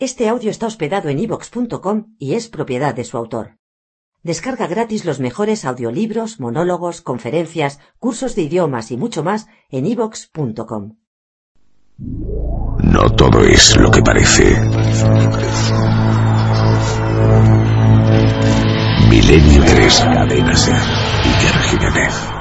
Este audio está hospedado en ivox.com y es propiedad de su autor. Descarga gratis los mejores audiolibros, monólogos, conferencias, cursos de idiomas y mucho más en ivox.com. No todo es lo que parece. Milenio 3 cadenas y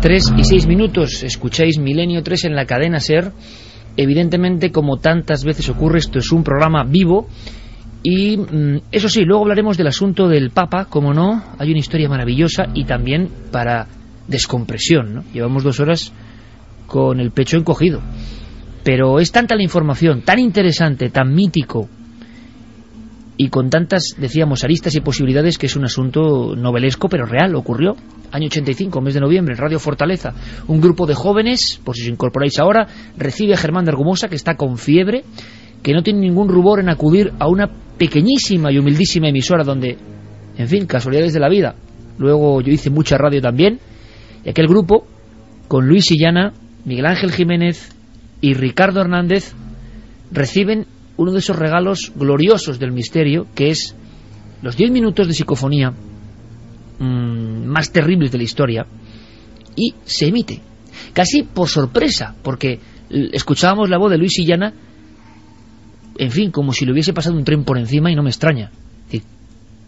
3 y 6 minutos, escucháis Milenio 3 en la cadena SER. Evidentemente, como tantas veces ocurre, esto es un programa vivo. Y mm, eso sí, luego hablaremos del asunto del Papa, como no, hay una historia maravillosa y también para descompresión. ¿no? Llevamos dos horas con el pecho encogido. Pero es tanta la información, tan interesante, tan mítico, y con tantas, decíamos, aristas y posibilidades que es un asunto novelesco, pero real, ocurrió. Año 85, mes de noviembre, Radio Fortaleza, un grupo de jóvenes, por si os incorporáis ahora, recibe a Germán de Argumosa, que está con fiebre, que no tiene ningún rubor en acudir a una pequeñísima y humildísima emisora donde, en fin, casualidades de la vida. Luego yo hice mucha radio también, y aquel grupo, con Luis Sillana, Miguel Ángel Jiménez y Ricardo Hernández, reciben uno de esos regalos gloriosos del misterio, que es los diez minutos de psicofonía mmm, más terribles de la historia, y se emite, casi por sorpresa, porque escuchábamos la voz de Luis Illana, en fin, como si le hubiese pasado un tren por encima y no me extraña.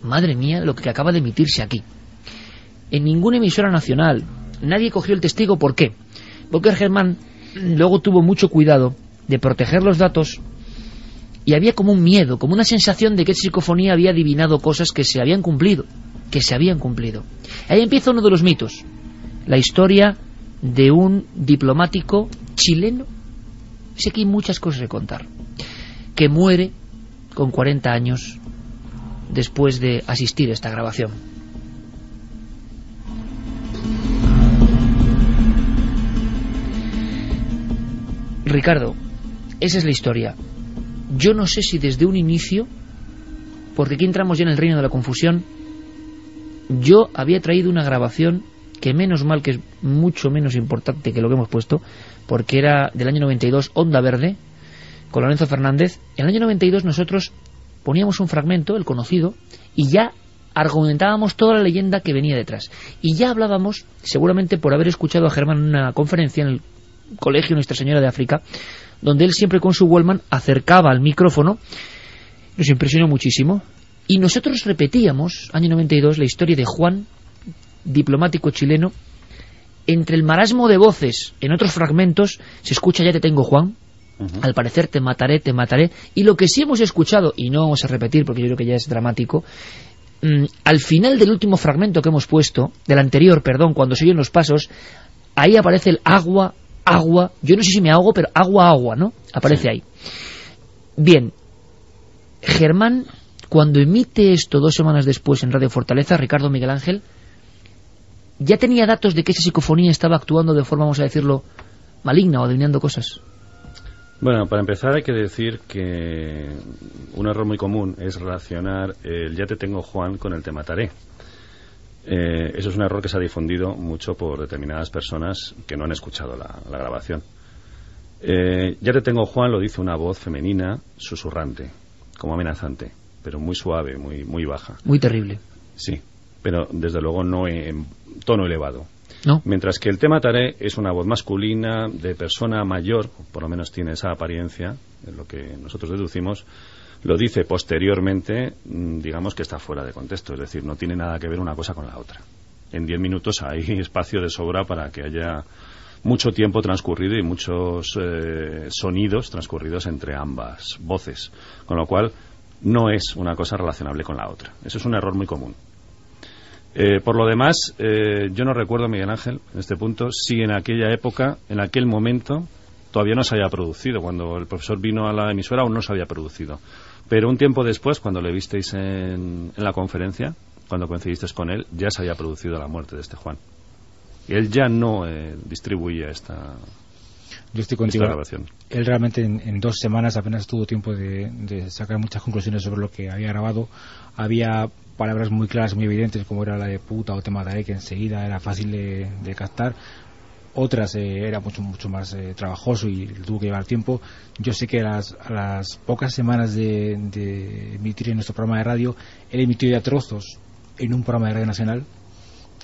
Madre mía, lo que acaba de emitirse aquí. En ninguna emisora nacional, nadie cogió el testigo, ¿por qué? Porque Germán luego tuvo mucho cuidado de proteger los datos y había como un miedo, como una sensación de que psicofonía había adivinado cosas que se habían cumplido, que se habían cumplido. Ahí empieza uno de los mitos, la historia de un diplomático chileno, sé que hay muchas cosas que contar, que muere con 40 años después de asistir a esta grabación. Ricardo, esa es la historia yo no sé si desde un inicio, porque aquí entramos ya en el reino de la confusión, yo había traído una grabación que menos mal que es mucho menos importante que lo que hemos puesto, porque era del año 92, Onda Verde, con Lorenzo Fernández. En el año 92 nosotros poníamos un fragmento, el conocido, y ya argumentábamos toda la leyenda que venía detrás. Y ya hablábamos, seguramente por haber escuchado a Germán en una conferencia en el Colegio Nuestra Señora de África, donde él siempre con su Wellman acercaba al micrófono, nos impresionó muchísimo, y nosotros repetíamos, año 92, la historia de Juan, diplomático chileno, entre el marasmo de voces, en otros fragmentos, se escucha ya te tengo Juan, al parecer te mataré, te mataré, y lo que sí hemos escuchado, y no vamos a repetir porque yo creo que ya es dramático, mm, al final del último fragmento que hemos puesto, del anterior, perdón, cuando se oyen los pasos, ahí aparece el agua, agua, yo no sé si me ahogo, pero agua, agua, ¿no? Aparece ahí. Bien, Germán, cuando emite esto dos semanas después en Radio Fortaleza, Ricardo Miguel Ángel, ya tenía datos de que esa psicofonía estaba actuando de forma, vamos a decirlo, maligna o adivinando cosas. Bueno, para empezar hay que decir que un error muy común es relacionar el ya te tengo Juan con el te mataré. Eh, eso es un error que se ha difundido mucho por determinadas personas que no han escuchado la, grabación. Eh, ya te tengo, Juan, lo dice una voz femenina, susurrante, como amenazante, pero muy suave, muy, muy baja. Muy terrible. Sí, pero desde luego no en tono elevado. ¿No? Mientras que el tema Taré es una voz masculina, de persona mayor, por lo menos tiene esa apariencia, en lo que nosotros deducimos, lo dice posteriormente, mm, digamos que está fuera de contexto, es decir, no tiene nada que ver una cosa con la otra. En diez minutos hay espacio de sobra para que haya mucho tiempo transcurrido y muchos eh, sonidos transcurridos entre ambas voces, con lo cual no es una cosa relacionable con la otra. Eso es un error muy común. Eh, por lo demás, eh, yo no recuerdo, Miguel Ángel, en este punto, si en aquella época, en aquel momento, todavía no se había producido. Cuando el profesor vino a la emisora aún no se había producido. Pero un tiempo después, cuando le visteis en, la conferencia, cuando coincidisteis con él, ya se había producido la muerte de este Juan. Y él ya no eh, distribuía esta, yo estoy contigo. Él realmente en, dos semanas apenas tuvo tiempo de, sacar muchas conclusiones sobre lo que había grabado. Había palabras muy claras, muy evidentes, como era la de puta o te mataré, que enseguida era fácil de, captar. Otras eh, era mucho mucho más eh, trabajoso y tuvo que llevar tiempo. Yo sé que a las, las pocas semanas de, emitir en nuestro programa de radio, él emitió ya trozos en un programa de radio nacional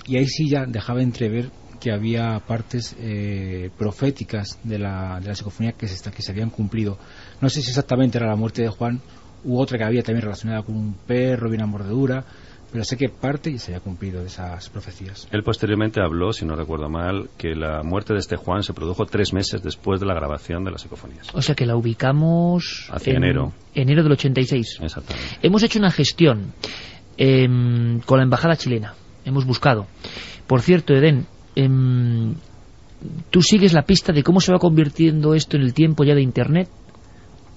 y ahí sí ya dejaba entrever que había partes eh, proféticas de la, de la psicofonía que se, que se habían cumplido. No sé si exactamente era la muerte de Juan u otra que había también relacionada con un perro y una mordedura, pero sé que parte se había cumplido de esas profecías. Él posteriormente habló, si no recuerdo mal, que la muerte de este Juan se produjo tres meses después de la grabación de las psicofonías. O sea que la ubicamos hacia en enero. Enero del 86. Exactamente. Hemos hecho una gestión em, con la embajada chilena. Hemos buscado. Por cierto, Eden, Em, tú sigues la pista de cómo se va convirtiendo esto en el tiempo ya de Internet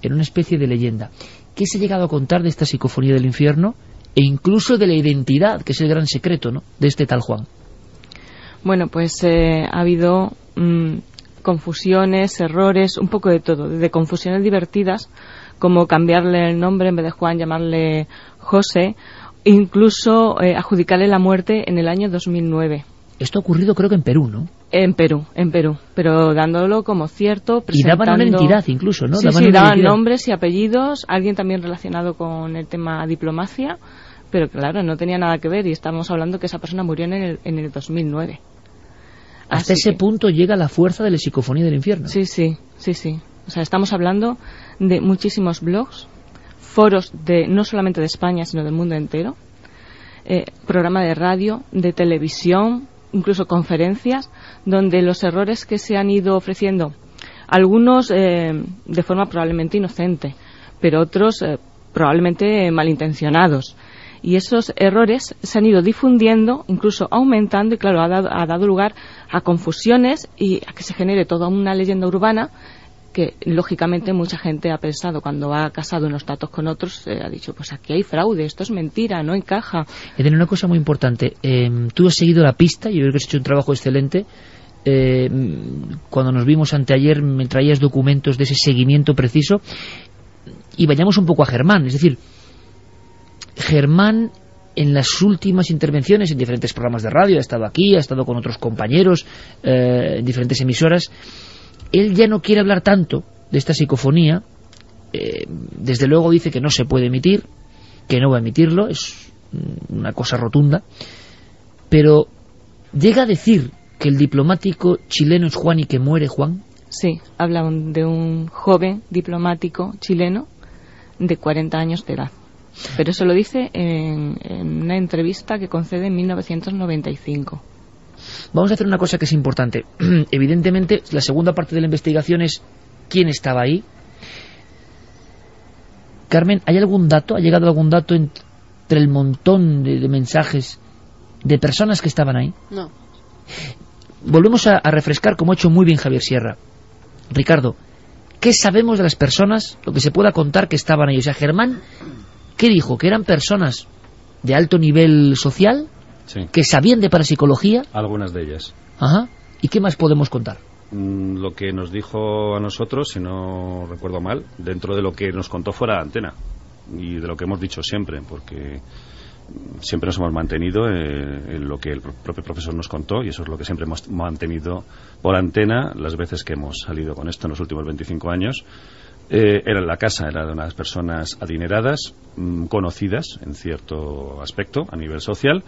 en una especie de leyenda. ¿Qué se ha llegado a contar de esta psicofonía del infierno e incluso de la identidad, que es el gran secreto ¿no? de este tal Juan? Bueno, pues eh, ha habido mm, confusiones, errores, un poco de todo, de confusiones divertidas, como cambiarle el nombre en vez de Juan, llamarle José, incluso eh, adjudicarle la muerte en el año 2009. Esto ha ocurrido creo que en Perú, ¿no? En Perú, en Perú, pero dándolo como cierto, Y daban una entidad incluso, ¿no? Sí, daban, sí, daban nombres y apellidos, alguien también relacionado con el tema diplomacia, pero claro, no tenía nada que ver y estamos hablando que esa persona murió en el, en el 2009. Hasta ese punto llega la fuerza de la psicofonía del infierno. Sí, sí, sí, sí. O sea, estamos hablando de muchísimos blogs, foros de no solamente de España, sino del mundo entero, eh, programa de radio, de televisión, incluso conferencias donde los errores que se han ido ofreciendo, algunos eh, de forma probablemente inocente, pero otros eh, probablemente malintencionados. Y esos errores se han ido difundiendo, incluso aumentando, y claro, ha dado, ha dado lugar a confusiones y a que se genere toda una leyenda urbana que lógicamente mucha gente ha pensado cuando ha casado unos datos con otros, eh, ha dicho, pues aquí hay fraude, esto es mentira, no encaja. Eden, una cosa muy importante, em, tú has seguido la pista, yo creo que has hecho un trabajo excelente. Em, cuando nos vimos anteayer me traías documentos de ese seguimiento preciso y vayamos un poco a Germán, es decir, Germán en las últimas intervenciones en diferentes programas de radio, ha estado aquí, ha estado con otros compañeros eh, en diferentes emisoras, él ya no quiere hablar tanto de esta psicofonía, eh, desde luego dice que no se puede emitir, que no va a emitirlo, es una cosa rotunda, pero llega a decir que el diplomático chileno es Juan y que muere Juan. Sí, habla de un joven diplomático chileno de 40 años de edad. Pero eso lo dice en, en una entrevista que concede en 1995. Vamos a hacer una cosa que es importante. Evidentemente, la segunda parte de la investigación es quién estaba ahí. Carmen, ¿hay algún dato? ¿Ha llegado algún dato entre el montón de, mensajes de personas que estaban ahí? No. Volvemos a, a refrescar, como ha hecho muy bien Javier Sierra. Ricardo, ¿qué sabemos de las personas, lo que se pueda contar que estaban ahí? O sea, Germán, ¿qué dijo? ¿Que eran personas de alto nivel social? Que sabían de parapsicología. Algunas de ellas. Ajá. ¿Y qué más podemos contar? Mm, lo que nos dijo a nosotros, si no recuerdo mal, dentro de lo que nos contó fuera de antena y de lo que hemos dicho siempre, porque siempre nos hemos mantenido eh, en lo que el propio profesor nos contó y eso es lo que siempre hemos mantenido por antena las veces que hemos salido con esto en los últimos 25 años. Eh, era en la casa, era de unas personas adineradas, mm, conocidas en cierto aspecto a nivel social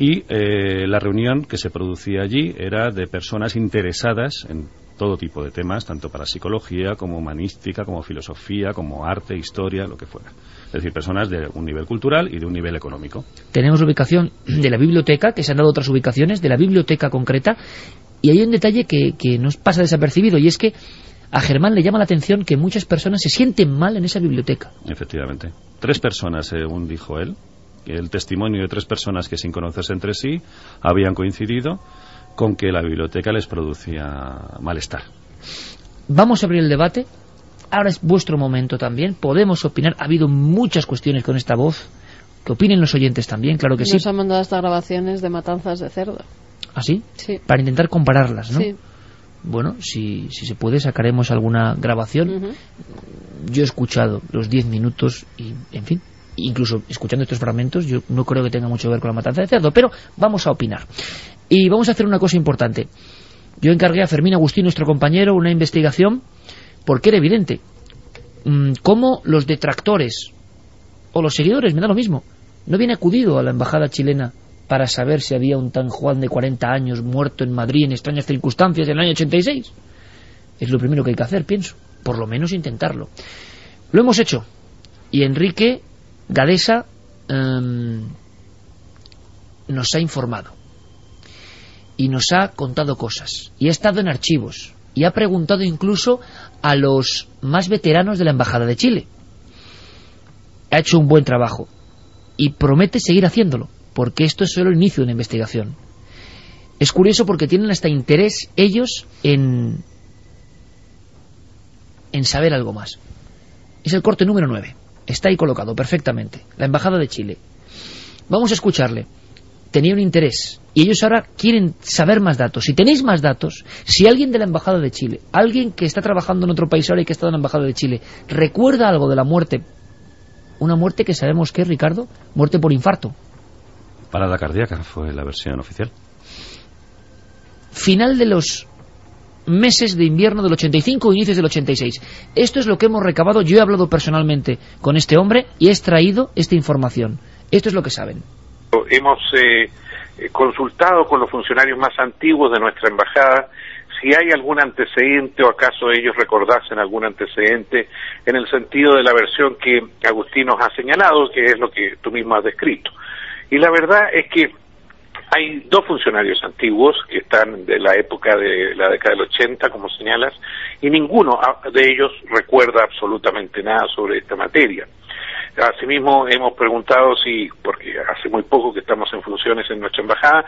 y eh, la reunión que se producía allí era de personas interesadas en todo tipo de temas, tanto para psicología como humanística, como filosofía, como arte, historia, lo que fuera. Es decir, personas de un nivel cultural y de un nivel económico. Tenemos la ubicación de la biblioteca, que se han dado otras ubicaciones, de la biblioteca concreta, Y hay un detalle que, que nos pasa desapercibido, y es que a Germán le llama la atención que muchas personas se sienten mal en esa biblioteca. Efectivamente. Tres personas, según dijo él, el testimonio de tres personas que sin conocerse entre sí habían coincidido con que la biblioteca les producía malestar. Vamos a abrir el debate. Ahora es vuestro momento también. Podemos opinar. Ha habido muchas cuestiones con esta voz. Que opinen los oyentes también, claro que sí. Nos han mandado estas grabaciones de matanzas de cerdo. ¿Ah, sí? Sí. Para intentar compararlas, ¿no? Sí. Bueno, si, si se puede, sacaremos alguna grabación. Yo he escuchado los 10 minutos y, en fin, incluso escuchando estos fragmentos, yo no creo que tenga mucho que ver con la matanza de cerdo, pero vamos a opinar. Y vamos a hacer una cosa importante. Yo encargué a Fermín Agustín, nuestro compañero, una investigación porque era evidente mm, cómo los detractores o los seguidores, me da lo mismo, no habían acudido a la embajada chilena para saber si había un tan Juan de 40 años muerto en Madrid en extrañas circunstancias en el año 86. Es lo primero que hay que hacer, pienso. Por lo menos intentarlo. Lo hemos hecho. Y Enrique Gadesa em, nos ha informado. Y nos ha contado cosas. Y ha estado en archivos. Y ha preguntado incluso a los más veteranos de la Embajada de Chile. Ha hecho un buen trabajo. Y promete seguir haciéndolo. Porque esto es solo el inicio de una investigación. Es curioso porque tienen hasta interés ellos en, en saber algo más. Es el corte número 9. Está ahí colocado perfectamente. La Embajada de Chile. Vamos a escucharle. Tenía un interés. Y ellos ahora quieren saber más datos. Si tenéis más datos, si alguien de la Embajada de Chile, alguien que está trabajando en otro país ahora y que ha estado en la Embajada de Chile, recuerda algo de la muerte, una muerte que sabemos que es, Ricardo, muerte por infarto. Parada cardíaca fue la versión oficial. Final de los meses de invierno del 85 inicios del 86. Esto es lo que hemos recabado. Yo he hablado personalmente con este hombre y he extraído esta información. Esto es lo que saben. Hemos eh, consultado con los funcionarios más antiguos de nuestra embajada si hay algún antecedente o acaso ellos recordasen algún antecedente en el sentido de la versión que Agustín nos ha señalado, que es lo que tú mismo has descrito. Y la verdad es que hay dos funcionarios antiguos que están de la época de la década del 80, como señalas, y ninguno de ellos recuerda absolutamente nada sobre esta materia. Asimismo, hemos preguntado si, porque hace muy poco que estamos en funciones en nuestra embajada,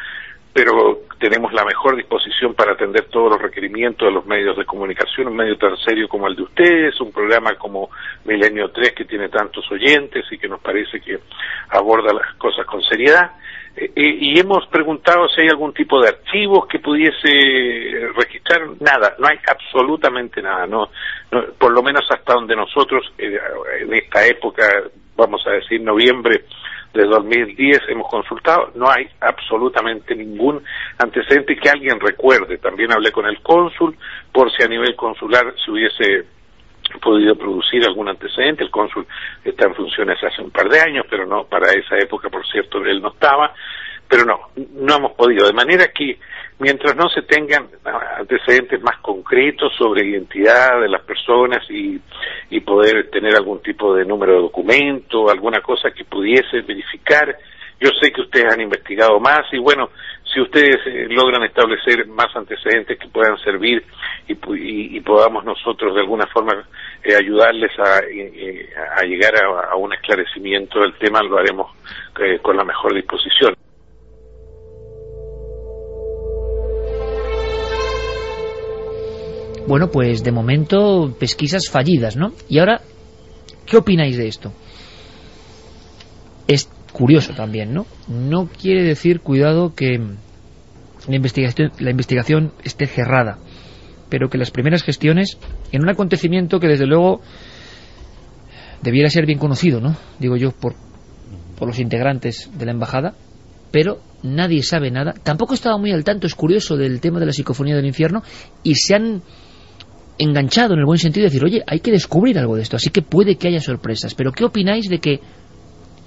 pero tenemos la mejor disposición para atender todos los requerimientos de los medios de comunicación, un medio tan serio como el de ustedes, un programa como Milenio 3 que tiene tantos oyentes y que nos parece que aborda las cosas con seriedad. Eh, y hemos preguntado si hay algún tipo de archivos que pudiese registrar. Nada, no hay absolutamente nada. No, no por lo menos hasta donde nosotros, eh, en esta época, vamos a decir noviembre de 2010 hemos consultado, no hay absolutamente ningún antecedente que alguien recuerde. También hablé con el cónsul por si a nivel consular se hubiese podido producir algún antecedente. El cónsul está en funciones hace un par de años, pero no para esa época, por cierto, él no estaba. Pero no, no hemos podido. De manera que mientras no se tengan antecedentes más concretos sobre identidad de las personas y, y poder tener algún tipo de número de documento, alguna cosa que pudiese verificar, yo sé que ustedes han investigado más y bueno, si ustedes eh, logran establecer más antecedentes que puedan servir y, y, y podamos nosotros de alguna forma eh, ayudarles a, eh, llegar a, un esclarecimiento del tema, lo haremos con la mejor disposición. Bueno, pues de momento pesquisas fallidas, ¿no? Y ahora, ¿qué opináis de esto? Es curioso también, ¿no? No quiere decir, cuidado, que la investigación, la investigación esté cerrada, pero que las primeras gestiones, en un acontecimiento que desde luego debiera ser bien conocido, ¿no? Digo yo, por, por los integrantes de la embajada, pero nadie sabe nada. Tampoco estaba muy al tanto, es curioso, del tema de la psicofonía del infierno, y se han enganchado en el buen sentido de decir, oye, hay que descubrir algo de esto, así que puede que haya sorpresas. Pero ¿qué opináis de que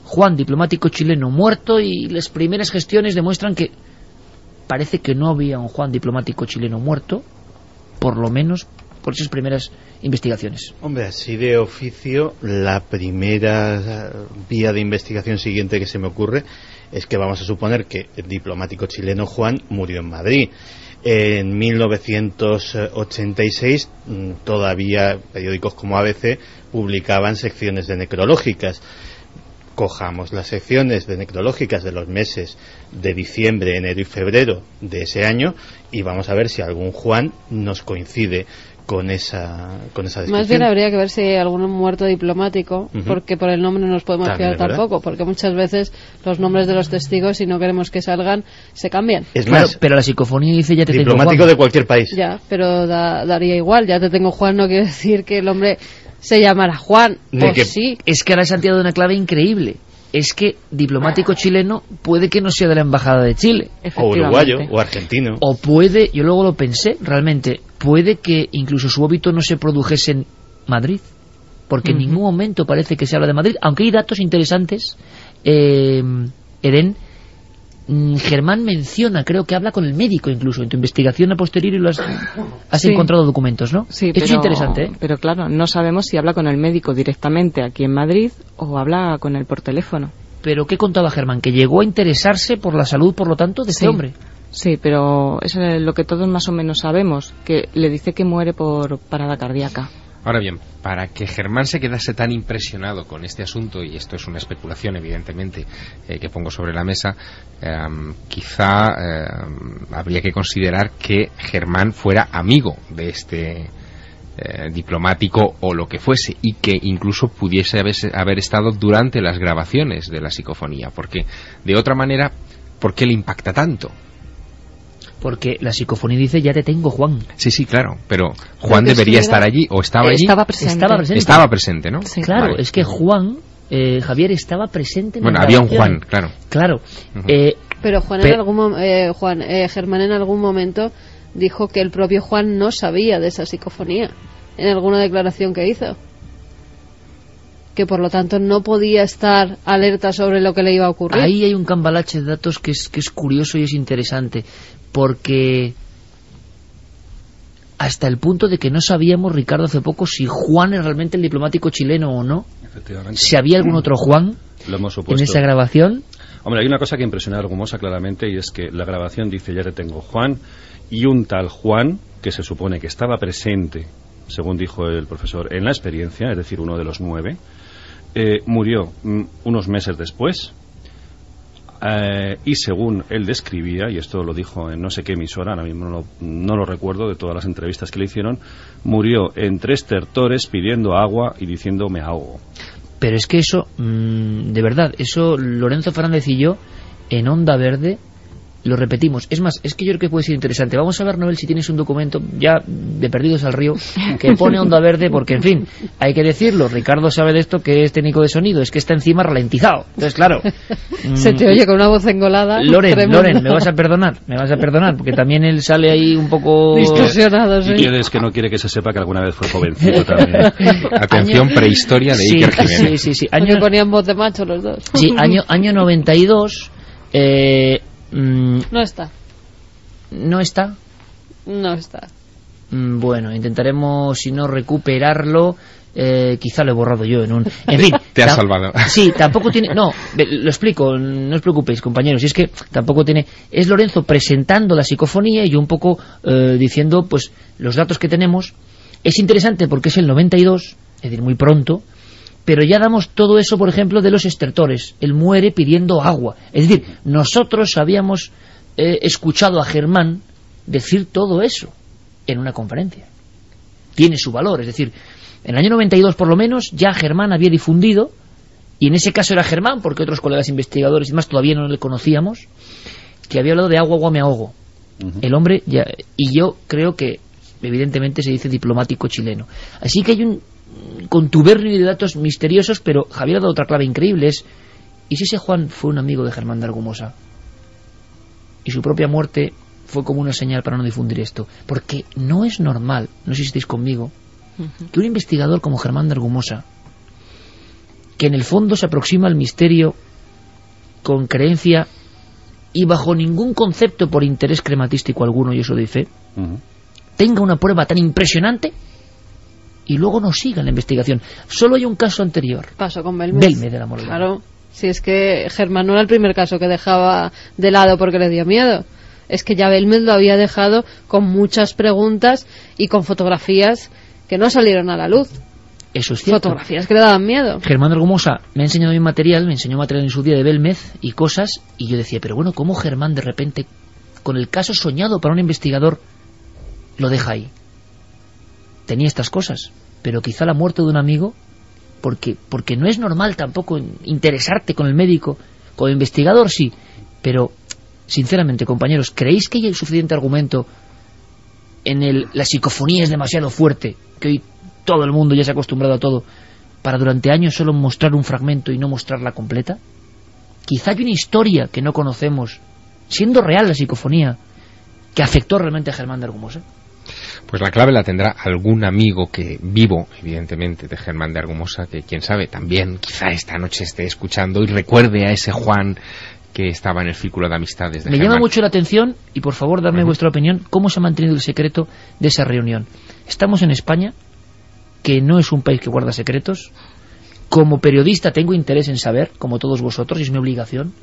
Juan, diplomático chileno, muerto y las primeras gestiones demuestran que parece que no había un Juan diplomático chileno muerto, por lo menos por esas primeras investigaciones. Hombre, así de oficio, la primera vía de investigación siguiente que se me ocurre es que vamos a suponer que el diplomático chileno Juan murió en Madrid. En 1986 mm, todavía periódicos como ABC publicaban secciones de necrológicas cojamos las secciones de necrológicas de los meses de diciembre, enero y febrero de ese año y vamos a ver si algún Juan nos coincide con esa, con esa descripción. Más bien habría que ver si hay algún muerto diplomático, porque por el nombre no nos podemos fiar tampoco, porque muchas veces los nombres de los testigos, si no queremos que salgan, se cambian. Es más, pero la psicofonía dice ya te diplomático tengo Juan. de cualquier país. Ya, pero daría igual, ya te tengo Juan, no quiere decir que el hombre se llamará Juan. Pues sí. Es que ahora se han tirado una clave increíble. Es que diplomático chileno puede que no sea de la Embajada de Chile. O uruguayo, o argentino. O puede, yo luego lo pensé, realmente, puede que incluso su óbito no se produjese en Madrid. Porque en ningún momento parece que se habla de Madrid, aunque hay datos interesantes, eh, Eden, Mm, Germán menciona, creo que habla con el médico incluso, en tu investigación a posteriori lo has, encontrado documentos, ¿no? Sí, es interesante. ¿eh? Pero claro, no sabemos si habla con el médico directamente aquí en Madrid o habla con él por teléfono. Pero ¿qué contaba Germán? Que llegó a interesarse por la salud, por lo tanto, de este hombre. Sí, pero es lo que todos más o menos sabemos, que le dice que muere por parada cardíaca. Ahora bien, para que Germán se quedase tan impresionado con este asunto, y esto es una especulación evidentemente eh, que pongo sobre la mesa, em, quizá em, habría que considerar que Germán fuera amigo de este eh, diplomático o lo que fuese, y que incluso pudiese haber estado durante las grabaciones de la psicofonía, porque de otra manera, ¿por qué le impacta tanto? Porque la psicofonía dice ya te tengo Juan. Sí, sí, claro, pero Juan debería estar allí o estaba allí. Estaba presente. Estaba presente, ¿no? claro, es que Juan, eh, Javier estaba presente en Bueno, había un Juan, claro. Claro. Eh, pero Juan, en algún, eh, Juan Germán en algún momento dijo que el propio Juan no sabía de esa psicofonía en alguna declaración que hizo que por lo tanto no podía estar alerta sobre lo que le iba a ocurrir. Ahí hay un cambalache de datos que es, que es curioso y es interesante porque hasta el punto de que no sabíamos, Ricardo, hace poco, si Juan es realmente el diplomático chileno o no. Si había algún otro Juan en esa grabación. Hombre, hay una cosa que impresiona a Argumosa claramente y es que la grabación dice ya te tengo Juan y un tal Juan que se supone que estaba presente, según dijo el profesor, en la experiencia, es decir, uno de los nueve, eh, murió mm, unos meses después eh, y según él describía, y esto lo dijo en no sé qué emisora, ahora mismo no lo, no lo recuerdo de todas las entrevistas que le hicieron, murió en tres tertores pidiendo agua y diciendo me ahogo. Pero es que eso, mm, de verdad, eso Lorenzo Fernández y yo, en Onda Verde, lo repetimos. Es más, es que yo creo que puede ser interesante. Vamos a ver, Noel, si tienes un documento ya de Perdidos al Río que pone onda verde, porque, en fin, hay que decirlo. Ricardo sabe de esto que es técnico de sonido, es que está encima ralentizado. Entonces, claro. Se te oye con una voz engolada. Loren, Loren, me vas a perdonar, me vas a perdonar, porque también él sale ahí un poco... Distorsionado, sí. Y es que no quiere que se sepa que alguna vez fue jovencito también. Atención, prehistoria de Iker Jiménez. Sí, sí, sí. Año... ponían voz de macho los dos. Sí, año, año 92... Eh, Mm, no está. ¿No está? No está. Mm, bueno, intentaremos, si no, recuperarlo. Eh, quizá lo he borrado yo en un... En fin. Te has salvado. Sí, tampoco tiene... No, lo explico, no os preocupéis, compañeros. Y es que tampoco tiene... Es Lorenzo presentando la psicofonía y yo un poco eh, diciendo, pues, los datos que tenemos. Es interesante porque es el 92, es decir, muy pronto, pero ya damos todo eso, por ejemplo, de los estertores. Él muere pidiendo agua. Es decir, nosotros habíamos eh, escuchado a Germán decir todo eso en una conferencia. Tiene su valor, es decir, en el año 92 por lo menos ya Germán había difundido, y en ese caso era Germán, porque otros colegas investigadores y más todavía no le conocíamos, que había hablado de agua, agua, me ahogo. El hombre, ya, y yo creo que evidentemente se dice diplomático chileno. Así que hay un contubernio de datos misteriosos, pero Javier ha dado otra clave increíble, es ¿y si ese Juan fue un amigo de Germán de Argumosa? Y su propia muerte fue como una señal para no difundir esto. Porque no es normal, no sé si estáis conmigo, que un investigador como Germán de Argumosa, que en el fondo se aproxima al misterio con creencia y bajo ningún concepto por interés crematístico alguno, y eso dice, tenga una prueba tan impresionante y luego no siga la investigación. Solo hay un caso anterior. Pasó con Belmes. Belmes de la Claro, si es que Germán no era el primer caso que dejaba de lado porque le dio miedo. es que ya Belmez lo había dejado con muchas preguntas y con fotografías que no salieron a la luz. Eso es cierto. Fotografías que le daban miedo. Germán Argumosa me ha enseñado mi material, me enseñó material en su día de Belmez y cosas, y yo decía, pero bueno, ¿cómo Germán de repente, con el caso soñado para un investigador, lo deja ahí? Tenía estas cosas, pero quizá la muerte de un amigo, porque, porque no es normal tampoco interesarte con el médico, con investigador sí, pero sinceramente, compañeros, ¿creéis que hay suficiente argumento en el la psicofonía es demasiado fuerte, que hoy todo el mundo ya se ha acostumbrado a todo, para durante años solo mostrar un fragmento y no mostrarla completa? Quizá hay una historia que no conocemos, siendo real la psicofonía, que afectó realmente a Germán de Argumosa. Pues la clave la tendrá algún amigo que vivo, evidentemente, de Germán de Argumosa, que quién sabe, también quizá esta noche esté escuchando y recuerde a ese Juan que estaba en el círculo de amistades de Me Germán. llama mucho la atención, y por favor darme vuestra opinión, cómo se ha mantenido el secreto de esa reunión. Estamos en España, que no es un país que guarda secretos. Como periodista tengo interés en saber, como todos vosotros, y es mi obligación.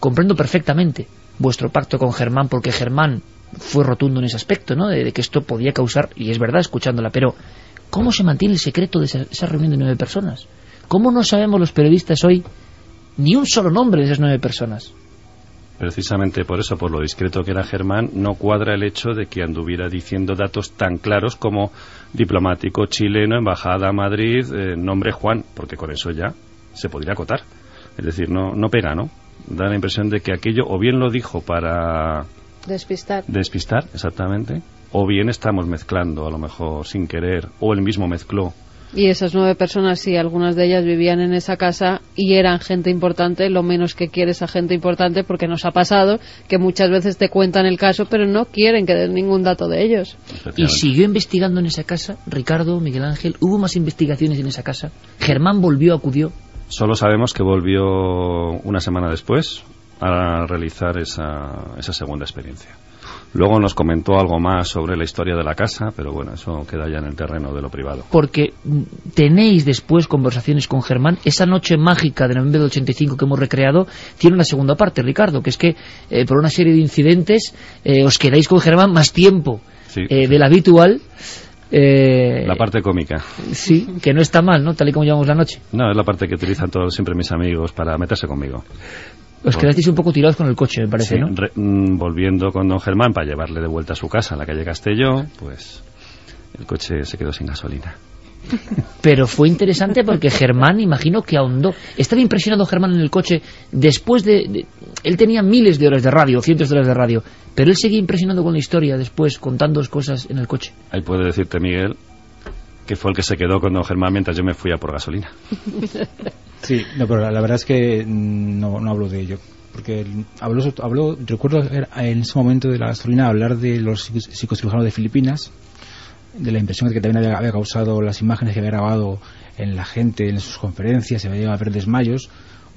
Comprendo perfectamente vuestro pacto con Germán, porque Germán fue rotundo en ese aspecto, ¿no? De, que esto podía causar, y es verdad escuchándola, pero ¿cómo se mantiene el secreto de esa, esa reunión de nueve personas? ¿Cómo no sabemos los periodistas hoy ni un solo nombre de esas nueve personas? Precisamente por eso, por lo discreto que era Germán, no cuadra el hecho de que anduviera diciendo datos tan claros como diplomático chileno, embajada a Madrid, eh, nombre Juan, porque con eso ya se podría acotar. Es decir, no pega, ¿no? Da la impresión de que aquello o bien lo dijo para Despistar. despistar, exactamente, o bien estamos mezclando, a lo mejor sin querer, o él mismo mezcló. Y esas nueve personas, sí, algunas de ellas vivían en esa casa y eran gente importante, lo menos que quiere esa gente importante, porque nos ha pasado que muchas veces te cuentan el caso, pero no quieren que den ningún dato de ellos. Y siguió investigando en esa casa, Ricardo, Miguel Ángel, hubo más investigaciones en esa casa. Germán volvió, acudió. Solo sabemos que volvió una semana después a realizar esa, esa segunda experiencia. Luego nos comentó algo más sobre la historia de la casa, pero bueno, eso queda ya en el terreno de lo privado. Porque mm, tenéis después conversaciones con Germán. Esa noche mágica de noviembre del 85 que hemos recreado tiene una segunda parte, Ricardo, que es que eh, por una serie de incidentes eh, os quedáis con Germán más tiempo Sí. eh, del habitual. eh, La parte cómica. Sí, que no está mal, ¿no? Tal y como llevamos la noche. No, es la parte que utilizan todos siempre mis amigos para meterse conmigo. Os quedasteis un poco tirados con el coche, me parece, Sí, ¿no? re- mm, volviendo con don Germán para llevarle de vuelta a su casa, en la calle Castelló, pues el coche se quedó sin gasolina. Pero fue interesante porque Germán, imagino que ahondó. Estaba impresionado Germán en el coche después de, de- Él tenía miles de horas de radio, cientos de horas de radio, pero él seguía impresionado con la historia después, contando cosas en el coche. Ahí puede decirte, Miguel, que fue el que se quedó con don Germán mientras yo me fui a por gasolina. Sí, no, pero la, la verdad es que mm, no, no hablo de ello. Porque habló, habló, recuerdo en ese momento de la gasolina hablar de los psico- psicocirujanos de Filipinas, de la impresión que también había, había causado las imágenes que había grabado en la gente, en sus conferencias, se había llegado a ver desmayos.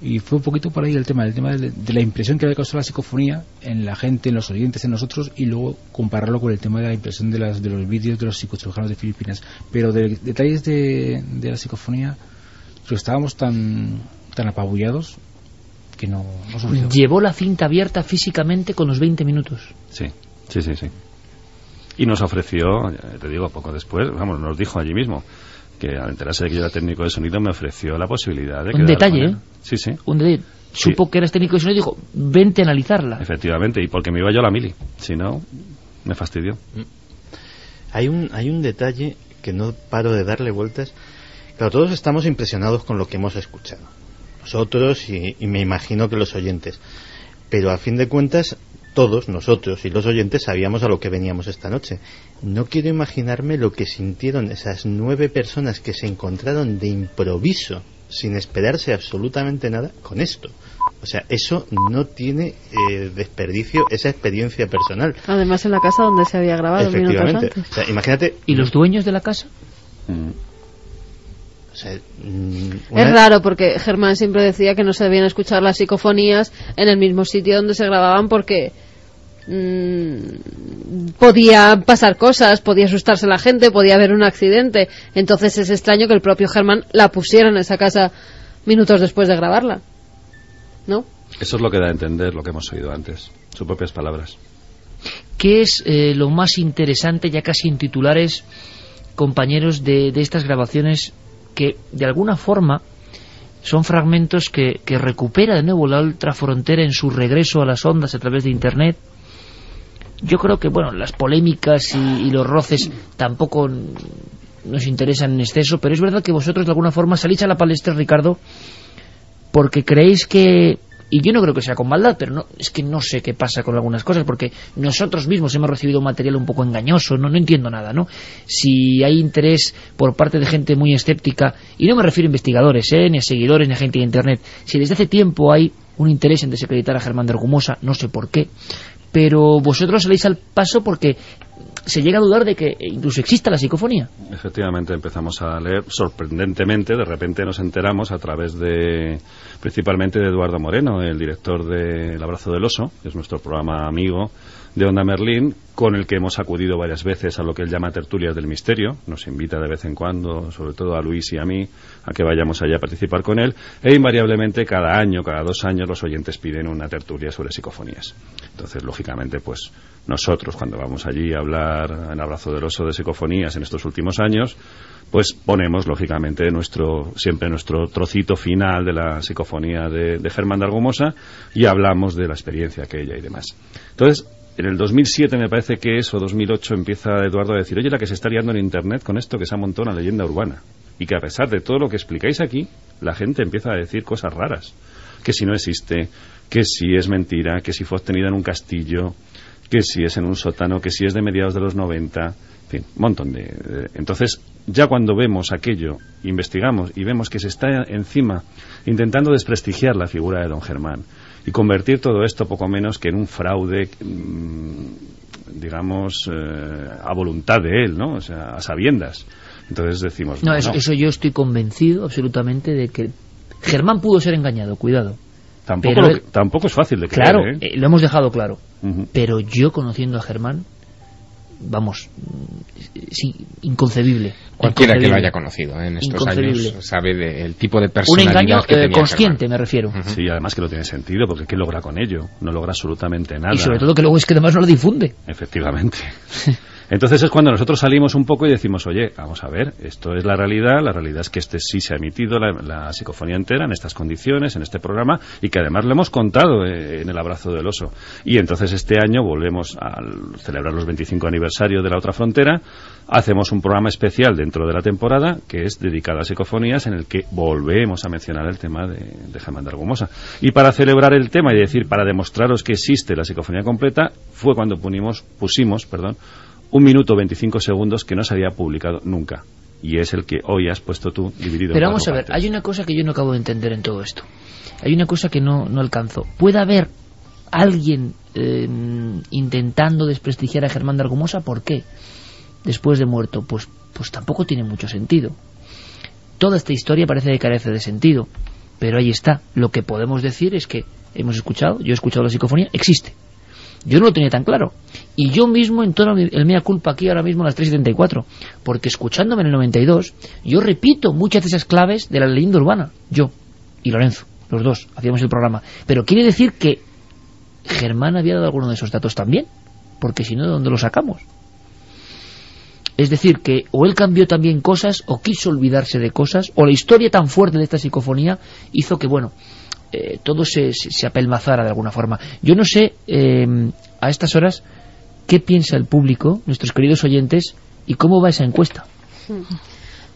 Y fue un poquito por ahí el tema, el tema de, de la impresión que había causado la psicofonía en la gente, en los oyentes, en nosotros, y luego compararlo con el tema de la impresión de, las, de los vídeos de los psicocirujanos de Filipinas. Pero de detalles de, de la psicofonía, pero estábamos tan, tan apabullados que no, no surgió. Llevó la cinta abierta físicamente con los 20 minutos. Sí, sí, sí, sí. Y nos ofreció, te digo, poco después, vamos, nos dijo allí mismo, que al enterarse de que yo era técnico de sonido me ofreció la posibilidad de Un detalle. ¿eh? Sí, sí, Un detalle. Supo que eras técnico de sonido y dijo, vente a analizarla. efectivamente, y porque me iba yo a la mili, si no, me fastidió. Hay un, hay un detalle que no paro de darle vueltas. Claro, todos estamos impresionados con lo que hemos escuchado. Nosotros y, y me imagino que los oyentes. Pero a fin de cuentas, todos, nosotros y los oyentes, sabíamos a lo que veníamos esta noche. No quiero imaginarme lo que sintieron esas nueve personas que se encontraron de improviso, sin esperarse absolutamente nada, con esto. O sea, eso no tiene eh, desperdicio, esa experiencia personal. Además, en la casa donde se había grabado minutos Efectivamente. antes. O sea, imagínate. ¿Y los dueños de la casa? O mm, Es raro porque Germán siempre decía que no se debían escuchar las psicofonías en el mismo sitio donde se grababan porque mm, podía pasar cosas, podía asustarse la gente, podía haber un accidente. Entonces es extraño que el propio Germán la pusiera en esa casa minutos después de grabarla. ¿No? Eso es lo que da a entender lo que hemos oído antes, sus propias palabras. ¿qué es eh, lo más interesante, ya casi en titulares, compañeros, de, de estas grabaciones que de alguna forma son fragmentos que, recupera de nuevo la ultrafrontera en su regreso a las ondas a través de Internet. Yo creo que, bueno, las polémicas y, y los roces tampoco nos interesan en exceso, pero es verdad que vosotros de alguna forma salís a la palestra, Ricardo, porque creéis que y yo no creo que sea con maldad, pero no, es que no sé qué pasa con algunas cosas, porque nosotros mismos hemos recibido material un poco engañoso, no, no entiendo nada, ¿no? Si hay interés por parte de gente muy escéptica, y no me refiero a investigadores, ¿eh? ni a seguidores, ni a gente de Internet, si desde hace tiempo hay un interés en desacreditar a Germán de Argumosa, no sé por qué, pero vosotros salís al paso porque se llega a dudar de que incluso exista la psicofonía. Efectivamente, empezamos a leer sorprendentemente, de repente nos enteramos a través de, principalmente de Eduardo Moreno, el director de El Abrazo del Oso, que es nuestro programa amigo, de Onda Merlín, con el que hemos acudido varias veces a lo que él llama tertulias del misterio. Nos invita de vez en cuando, sobre todo a Luis y a mí, a que vayamos allá a participar con él. E invariablemente, cada año, cada dos años, los oyentes piden una tertulia sobre psicofonías. Entonces, lógicamente, pues nosotros, cuando vamos allí a hablar en Abrazo del Oso de psicofonías en estos últimos años, pues ponemos, lógicamente, nuestro, siempre nuestro trocito final de la psicofonía de, de Germán de Argomosa y hablamos de la experiencia aquella y demás. Entonces, en el 2007 me parece que es, o 2008, empieza Eduardo a decir, oye, la que se está liando en Internet con esto que se ha montado una leyenda urbana. Y que a pesar de todo lo que explicáis aquí, la gente empieza a decir cosas raras. Que si no existe, que si es mentira, que si fue obtenida en un castillo, que si es en un sótano, que si es de mediados de los 90, en fin, un montón de... Entonces, ya cuando vemos aquello, investigamos y vemos que se está encima intentando desprestigiar la figura de don Germán, y convertir todo esto poco menos que en un fraude mm, digamos eh, a voluntad de él ¿no? o sea, a sabiendas entonces decimos no, eso, eso, yo estoy convencido absolutamente de que Germán pudo ser engañado cuidado tampoco, lo, tampoco es fácil de creer claro ¿eh? Eh, lo hemos dejado claro uh -huh. pero yo conociendo a Germán vamos, sí, inconcebible. Cualquiera que lo haya conocido ¿eh? en estos años sabe del tipo de Un personalidad engaño que eh, tenía consciente, Germán. me refiero. Uh -huh. Sí, además que no tiene sentido, porque ¿qué logra con ello? No logra absolutamente nada. Y sobre todo que luego es que además no lo difunde. Efectivamente. Entonces es cuando nosotros salimos un poco y decimos, oye, vamos a ver, esto es la realidad, la realidad es que este sí se ha emitido la, la psicofonía entera en estas condiciones, en este programa, y que además lo hemos contado eh, en el abrazo del oso. Y entonces este año volvemos a celebrar los 25 aniversarios de la otra frontera, hacemos un programa especial dentro de la temporada que es dedicado a psicofonías en el que volvemos a mencionar el tema de, de Germán de Argumosa. Y para celebrar el tema y decir, para demostraros que existe la psicofonía completa, fue cuando punimos, pusimos, perdón, un minuto 25 segundos que no se había publicado nunca. Y es el que hoy has puesto tú dividido Pero en vamos a ver, partes. hay una cosa que yo no acabo de entender en todo esto. Hay una cosa que no, no alcanzo. ¿Puede haber alguien eh, intentando desprestigiar a Germán de Argumosa? ¿Por qué? Después de muerto. Pues, pues tampoco tiene mucho sentido. Toda esta historia parece que carece de sentido. Pero ahí está. Lo que podemos decir es que hemos escuchado, yo he escuchado la psicofonía, existe. Yo no lo tenía tan claro. Y yo mismo entono el mea culpa aquí ahora mismo a las 3.74. Porque escuchándome en el 92, yo repito muchas de esas claves de la leyenda urbana. Yo y Lorenzo, los dos, hacíamos el programa. Pero quiere decir que Germán había dado alguno de esos datos también. Porque si no, ¿de dónde lo sacamos? Es decir, que o él cambió también cosas, o quiso olvidarse de cosas, o la historia tan fuerte de esta psicofonía hizo que, bueno, eh, todo se, se, apelmazara de alguna forma. Yo no sé eh, a estas horas qué piensa el público, nuestros queridos oyentes, y cómo va esa encuesta.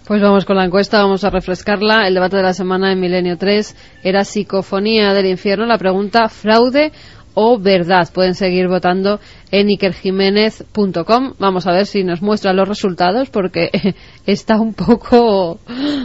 Pues vamos con la encuesta, vamos a refrescarla. El debate de la semana en Milenio 3 era psicofonía del infierno. La pregunta, fraude o verdad. Pueden seguir votando en ikerjiménez.com. Vamos a ver si nos muestran los resultados porque está un poco...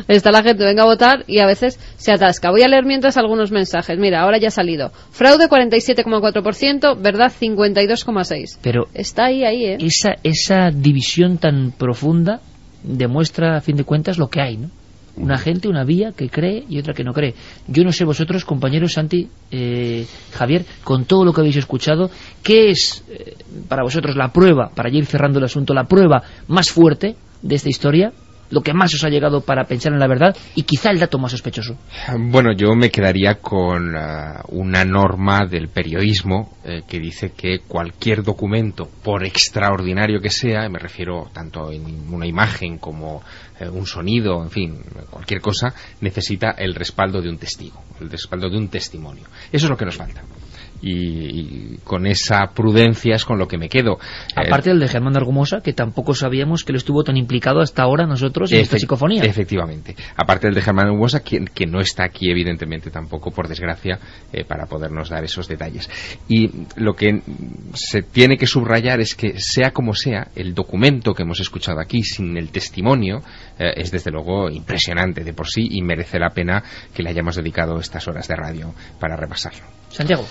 Está la gente, venga a votar y a veces se atasca. Voy a leer mientras algunos mensajes. Mira, ahora ya ha salido. Fraude 47,4%, verdad 52,6%. Pero está ahí, ahí, ¿eh? Esa, esa división tan profunda demuestra, a fin de cuentas, lo que hay, ¿no? Una gente, una vía que cree y otra que no cree. Yo no sé vosotros, compañeros Santi, eh, Javier, con todo lo que habéis escuchado, ¿qué es eh, para vosotros la prueba, para ir cerrando el asunto, la prueba más fuerte de esta historia? lo que más os ha llegado para pensar en la verdad y quizá el dato más sospechoso. Bueno, yo me quedaría con uh, una norma del periodismo eh, que dice que cualquier documento, por extraordinario que sea, me refiero tanto en una imagen como eh, un sonido, en fin, cualquier cosa, necesita el respaldo de un testigo, el respaldo de un testimonio. Eso es lo que nos falta y, con esa prudencia es con lo que me quedo. Aparte del de Germán de Argumosa, que tampoco sabíamos que él estuvo tan implicado hasta ahora nosotros en esta psicofonía. Efectivamente. Aparte del de Germán de Argumosa, que, que, no está aquí evidentemente tampoco, por desgracia, eh, para podernos dar esos detalles. Y lo que se tiene que subrayar es que, sea como sea, el documento que hemos escuchado aquí, sin el testimonio, eh, es desde luego impresionante de por sí y merece la pena que le hayamos dedicado estas horas de radio para repasarlo. Santiago.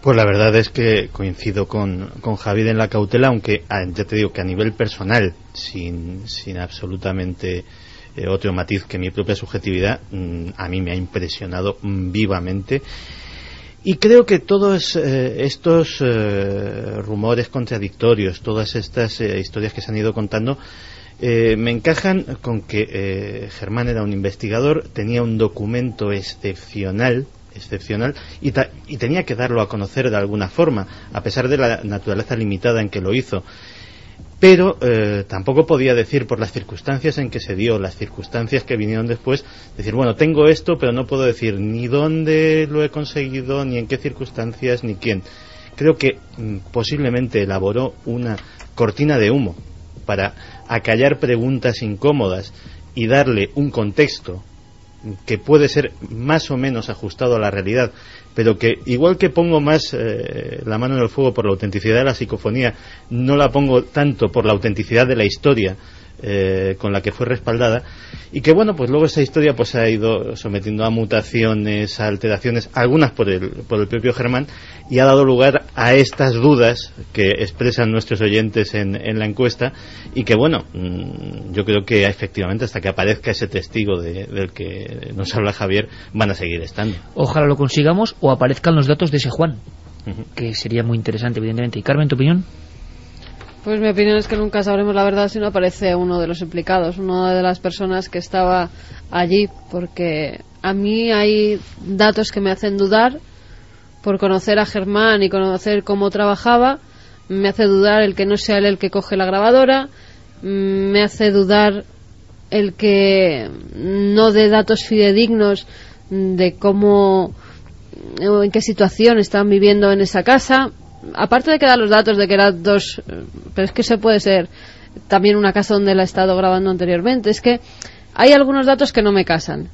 Pues la verdad es que coincido con, con Javier en la cautela, aunque ah, ya te digo que a nivel personal, sin, sin absolutamente eh, otro matiz que mi propia subjetividad, mm, a mí me ha impresionado vivamente. Y creo que todos eh, estos eh, rumores contradictorios, todas estas historias que se han ido contando, me encajan con que Germán era un investigador, tenía un documento excepcional excepcional y, y, tenía que darlo a conocer de alguna forma, a pesar de la naturaleza limitada en que lo hizo. Pero eh, tampoco podía decir por las circunstancias en que se dio, las circunstancias que vinieron después, decir, bueno, tengo esto, pero no puedo decir ni dónde lo he conseguido, ni en qué circunstancias, ni quién. Creo que mm, posiblemente elaboró una cortina de humo para acallar preguntas incómodas y darle un contexto que puede ser más o menos ajustado a la realidad, pero que igual que pongo más eh, la mano en el fuego por la autenticidad de la psicofonía, no la pongo tanto por la autenticidad de la historia, eh, con la que fue respaldada y que bueno pues luego esa historia pues se ha ido sometiendo a mutaciones a alteraciones algunas por el, por el propio Germán y ha dado lugar a estas dudas que expresan nuestros oyentes en, en la encuesta y que bueno mm, yo creo que efectivamente hasta que aparezca ese testigo del que nos habla Javier van a seguir estando. Ojalá lo consigamos o aparezcan los datos de ese Juan que sería muy interesante evidentemente. Y Carmen tu opinión pues mi opinión es que nunca sabremos la verdad si no aparece uno de los implicados, una de las personas que estaba allí, porque a mí hay datos que me hacen dudar. Por conocer a Germán y conocer cómo trabajaba, me hace dudar el que no sea él el que coge la grabadora, me hace dudar el que no dé datos fidedignos de cómo en qué situación estaban viviendo en esa casa aparte de que da los datos de que eran dos, pero es que se puede ser también una casa donde él ha estado grabando anteriormente, es que hay algunos datos que no me casan.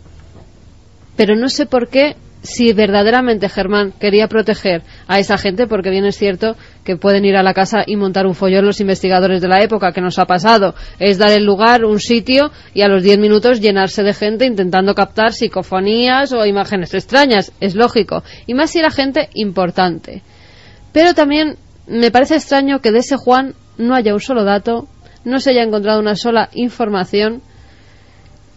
Pero no sé por qué, si verdaderamente Germán quería proteger a esa gente, porque bien es cierto que pueden ir a la casa y montar un follón los investigadores de la época, que nos ha pasado, es dar el lugar, un sitio, y a los 10 minutos llenarse de gente intentando captar psicofonías o imágenes extrañas, es lógico. Y más si era gente importante. Pero también me parece extraño que de ese Juan no haya un solo dato, no se haya encontrado una sola información,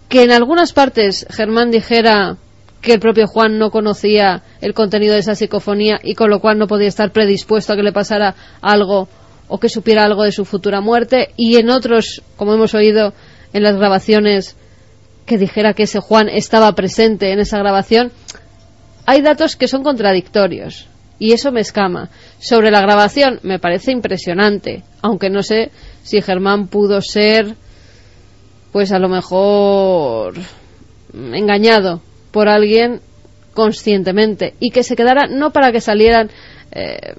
que en algunas partes Germán dijera que el propio Juan no conocía el contenido de esa psicofonía y con lo cual no podía estar predispuesto a que le pasara algo o que supiera algo de su futura muerte y en otros, como hemos oído en las grabaciones, que dijera que ese Juan estaba presente en esa grabación, hay datos que son contradictorios y eso me escama. Sobre la grabación me parece impresionante, aunque no sé si Germán pudo ser, pues a lo mejor engañado por alguien conscientemente y que se quedara no para que salieran eh,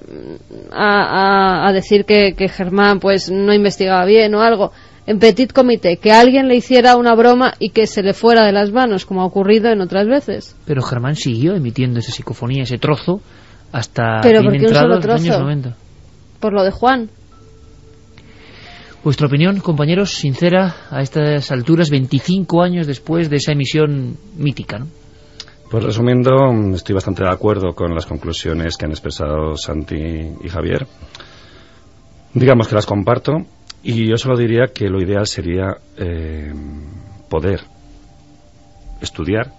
a, decir que, que, Germán pues no investigaba bien o algo en petit comité que alguien le hiciera una broma y que se le fuera de las manos como ha ocurrido en otras veces pero Germán siguió emitiendo esa psicofonía ese trozo hasta ¿Pero qué un solo trozo? 90. Por lo de Juan. Vuestra opinión, compañeros, sincera a estas alturas, 25 años después de esa emisión mítica, ¿no? Pues resumiendo, estoy bastante de acuerdo con las conclusiones que han expresado Santi y Javier. Digamos que las comparto y yo solo diría que lo ideal sería eh, poder estudiar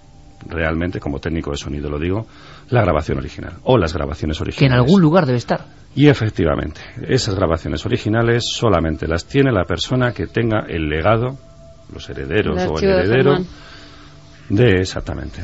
realmente, como técnico de sonido lo digo, la grabación original o las grabaciones originales. Que en algún lugar debe estar. Y efectivamente, esas grabaciones originales solamente las tiene la persona que tenga el legado los herederos o el heredero. De, exactamente.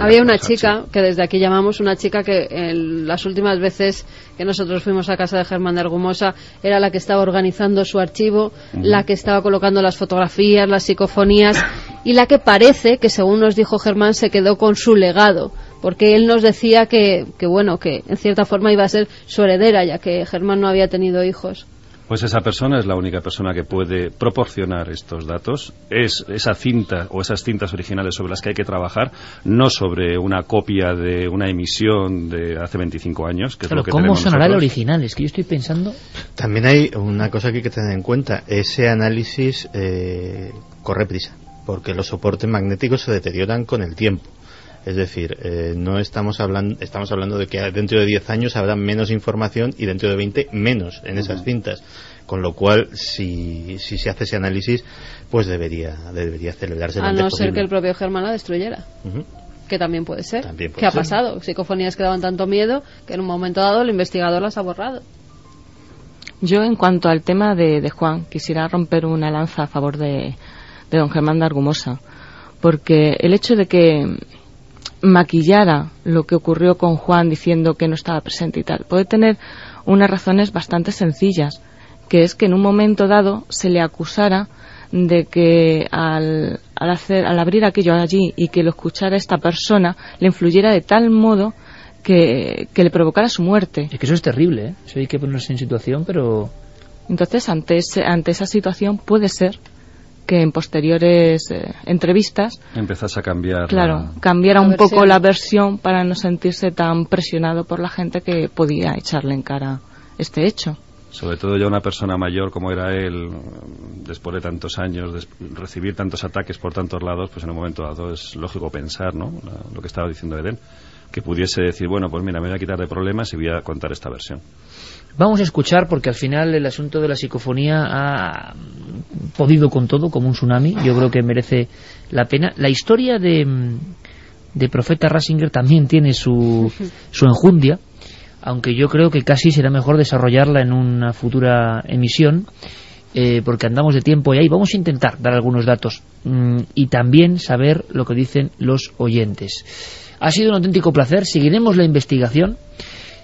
Había una chica, que desde aquí llamamos una chica que en las últimas veces que nosotros fuimos a casa de Germán de Argumosa era la que estaba organizando su archivo, la que estaba colocando las fotografías, las psicofonías y la que parece que, según nos dijo Germán, se quedó con su legado. Porque él nos decía que, que bueno, que en cierta forma iba a ser su heredera, ya que Germán no había tenido hijos. Pues esa persona es la única persona que puede proporcionar estos datos. Es esa cinta o esas cintas originales sobre las que hay que trabajar, no sobre una copia de una emisión de hace 25 años. Que es lo que ¿Cómo sonará el original? Es que yo estoy pensando. También hay una cosa que hay que tener en cuenta. Ese análisis eh, corre prisa, porque los soportes magnéticos se deterioran con el tiempo. Es decir, eh, no estamos hablando, estamos hablando de que dentro de 10 años habrá menos información y dentro de 20 menos en esas cintas. Con lo cual, si, si se hace ese análisis, pues debería, debería celebrarse. A no ser que el propio Germán la destruyera. Que también puede ser. ¿Qué ha pasado? Psicofonías que daban tanto miedo que en un momento dado el investigador las ha borrado. Yo, en cuanto al tema de, de Juan, quisiera romper una lanza a favor de, de don Germán de Argumosa. Porque el hecho de que maquillara lo que ocurrió con Juan diciendo que no estaba presente y tal. Puede tener unas razones bastante sencillas, que es que en un momento dado se le acusara de que al, al, hacer, al abrir aquello allí y que lo escuchara esta persona le influyera de tal modo que, que le provocara su muerte. Es que eso es terrible, ¿eh? Eso hay que ponerse en situación, pero... Entonces, ante, ese, ante esa situación puede ser que en posteriores eh, entrevistas empezase a cambiar claro cambiara un poco la versión. para no sentirse tan presionado por la gente que podía echarle en cara este hecho. Sobre todo ya una persona mayor como era él después de tantos años de recibir tantos ataques por tantos lados pues en un momento dado es lógico pensar no lo que estaba diciendo Eden que pudiese decir bueno pues mira me voy a quitar de problemas y voy a contar esta versión Vamos a escuchar porque al final el asunto de la psicofonía ha podido con todo, como un tsunami. Yo creo que merece la pena. La historia de, de Profeta Rasinger también tiene su, su enjundia, aunque yo creo que casi será mejor desarrollarla en una futura emisión. Eh, porque andamos de tiempo y ahí vamos a intentar dar algunos datos mm, y también saber lo que dicen los oyentes. Ha sido un auténtico placer, seguiremos la investigación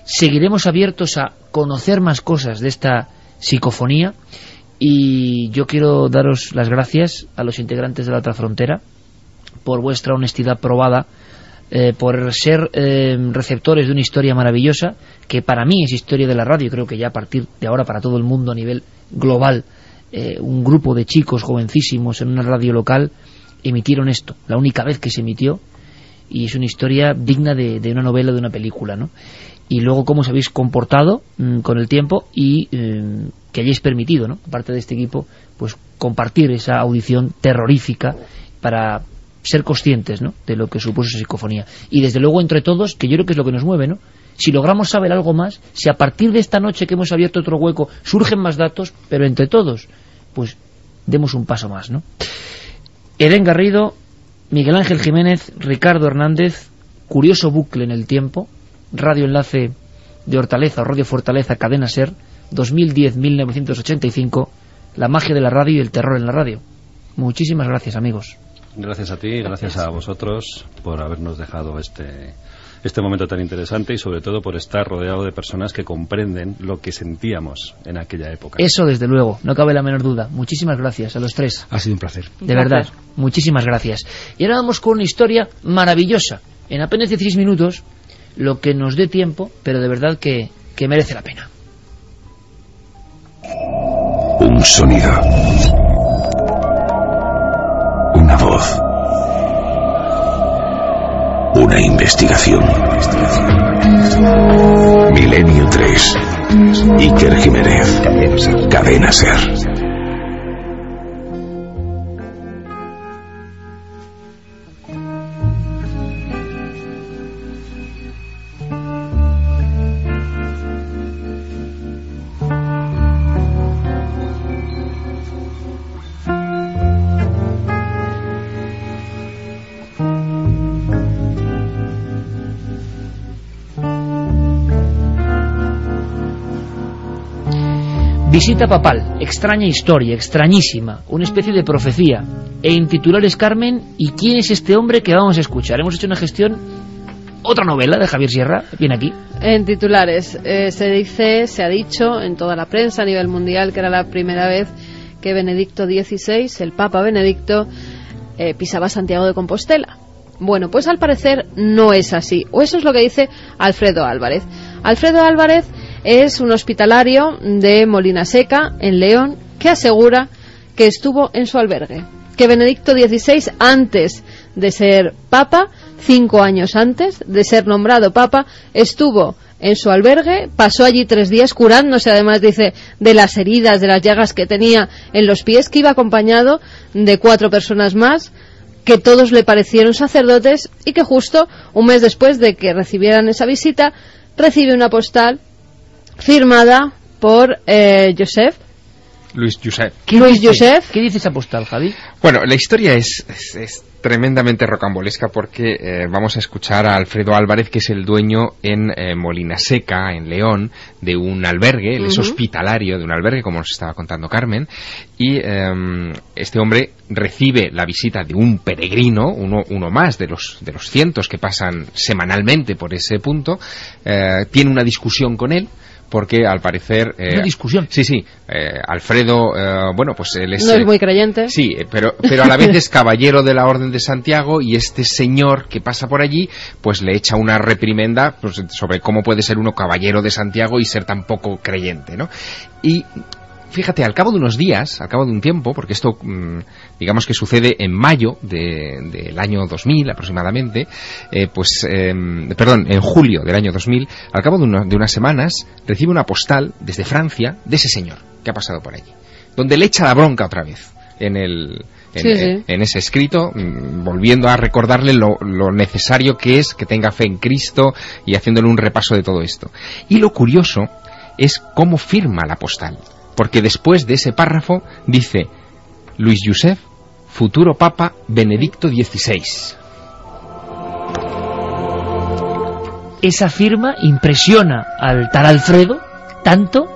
Seguiremos abiertos a conocer más cosas de esta psicofonía y yo quiero daros las gracias a los integrantes de la otra frontera por vuestra honestidad probada, eh, por ser eh, receptores de una historia maravillosa que para mí es historia de la radio, creo que ya a partir de ahora para todo el mundo a nivel global, eh, un grupo de chicos jovencísimos en una radio local emitieron esto, la única vez que se emitió y es una historia digna de, de una novela, de una película, ¿no? y luego cómo os habéis comportado mm, con el tiempo y eh, que hayáis permitido, ¿no? aparte de este equipo, pues compartir esa audición terrorífica para ser conscientes ¿no? de lo que supuso esa psicofonía. Y desde luego entre todos, que yo creo que es lo que nos mueve, ¿no? Si logramos saber algo más, si a partir de esta noche que hemos abierto otro hueco surgen más datos, pero entre todos, pues demos un paso más, ¿no? Eden Garrido, Miguel Ángel Jiménez, Ricardo Hernández, curioso bucle en el tiempo, Radio Enlace de Hortaleza o Radio Fortaleza Cadena Ser 2010-1985 La magia de la radio y el terror en la radio. Muchísimas gracias amigos. Gracias a ti, gracias a vosotros por habernos dejado este, este momento tan interesante y sobre todo por estar rodeado de personas que comprenden lo que sentíamos en aquella época. Eso desde luego, no cabe la menor duda. Muchísimas gracias a los tres. Ha sido un placer. De verdad, muchísimas gracias. Y ahora vamos con una historia maravillosa. En apenas 16 minutos lo que nos dé tiempo, pero de verdad que, que merece la pena. Un sonido. Una voz. Una investigación. Milenio 3. Iker Jiménez. Cadena Ser. Visita papal, extraña historia, extrañísima, una especie de profecía. En titulares Carmen, ¿y quién es este hombre que vamos a escuchar? Hemos hecho una gestión, otra novela de Javier Sierra, viene aquí. En titulares, eh, se dice, se ha dicho en toda la prensa a nivel mundial que era la primera vez que Benedicto XVI, el Papa Benedicto, eh, pisaba Santiago de Compostela. Bueno, pues al parecer no es así, o eso es lo que dice Alfredo Álvarez. Alfredo Álvarez es un hospitalario de Molina Seca, en León, que asegura que estuvo en su albergue. Que Benedicto XVI, antes de ser papa, cinco años antes de ser nombrado papa, estuvo en su albergue, pasó allí tres días curándose, además dice, de las heridas, de las llagas que tenía en los pies, que iba acompañado de cuatro personas más, que todos le parecieron sacerdotes y que justo un mes después de que recibieran esa visita, recibe una postal firmada por eh, Joseph. Luis Joseph. ¿Qué Luis dice? Joseph. ¿Qué dice esa postal, Javi? Bueno, la historia es, es, es tremendamente rocambolesca porque eh, vamos a escuchar a Alfredo Álvarez, que es el dueño en eh, Molina Seca, en León, de un albergue, él es hospitalario de un albergue, como nos estaba contando Carmen, y eh, este hombre recibe la visita de un peregrino, uno, uno más de los, de los cientos que pasan semanalmente por ese punto, eh, tiene una discusión con él, porque al parecer... eh, Una discusión. Sí, sí. eh, Alfredo, eh, bueno, pues él es... No eh, es muy creyente. Sí, eh, pero, pero a la vez es caballero de la Orden de Santiago y este señor que pasa por allí, pues le echa una reprimenda pues, sobre cómo puede ser uno caballero de Santiago y ser tan poco creyente, ¿no? Y fíjate, al cabo de unos días, al cabo de un tiempo, porque esto mm, digamos que sucede en mayo de- del año 2000 aproximadamente, eh, pues, em, perdón, en julio del año 2000, al cabo de, una- de unas semanas, recibe una postal desde Francia de ese señor que ha pasado por allí, donde le echa la bronca otra vez en el... En, Sí, sí. en ese escrito, mm, volviendo a recordarle lo, lo necesario que es que tenga fe en Cristo y haciéndole un repaso de todo esto. Y lo curioso es cómo firma la postal, porque después de ese párrafo dice Luis Joseph, futuro Papa Benedicto XVI. Esa firma impresiona al tal Alfredo tanto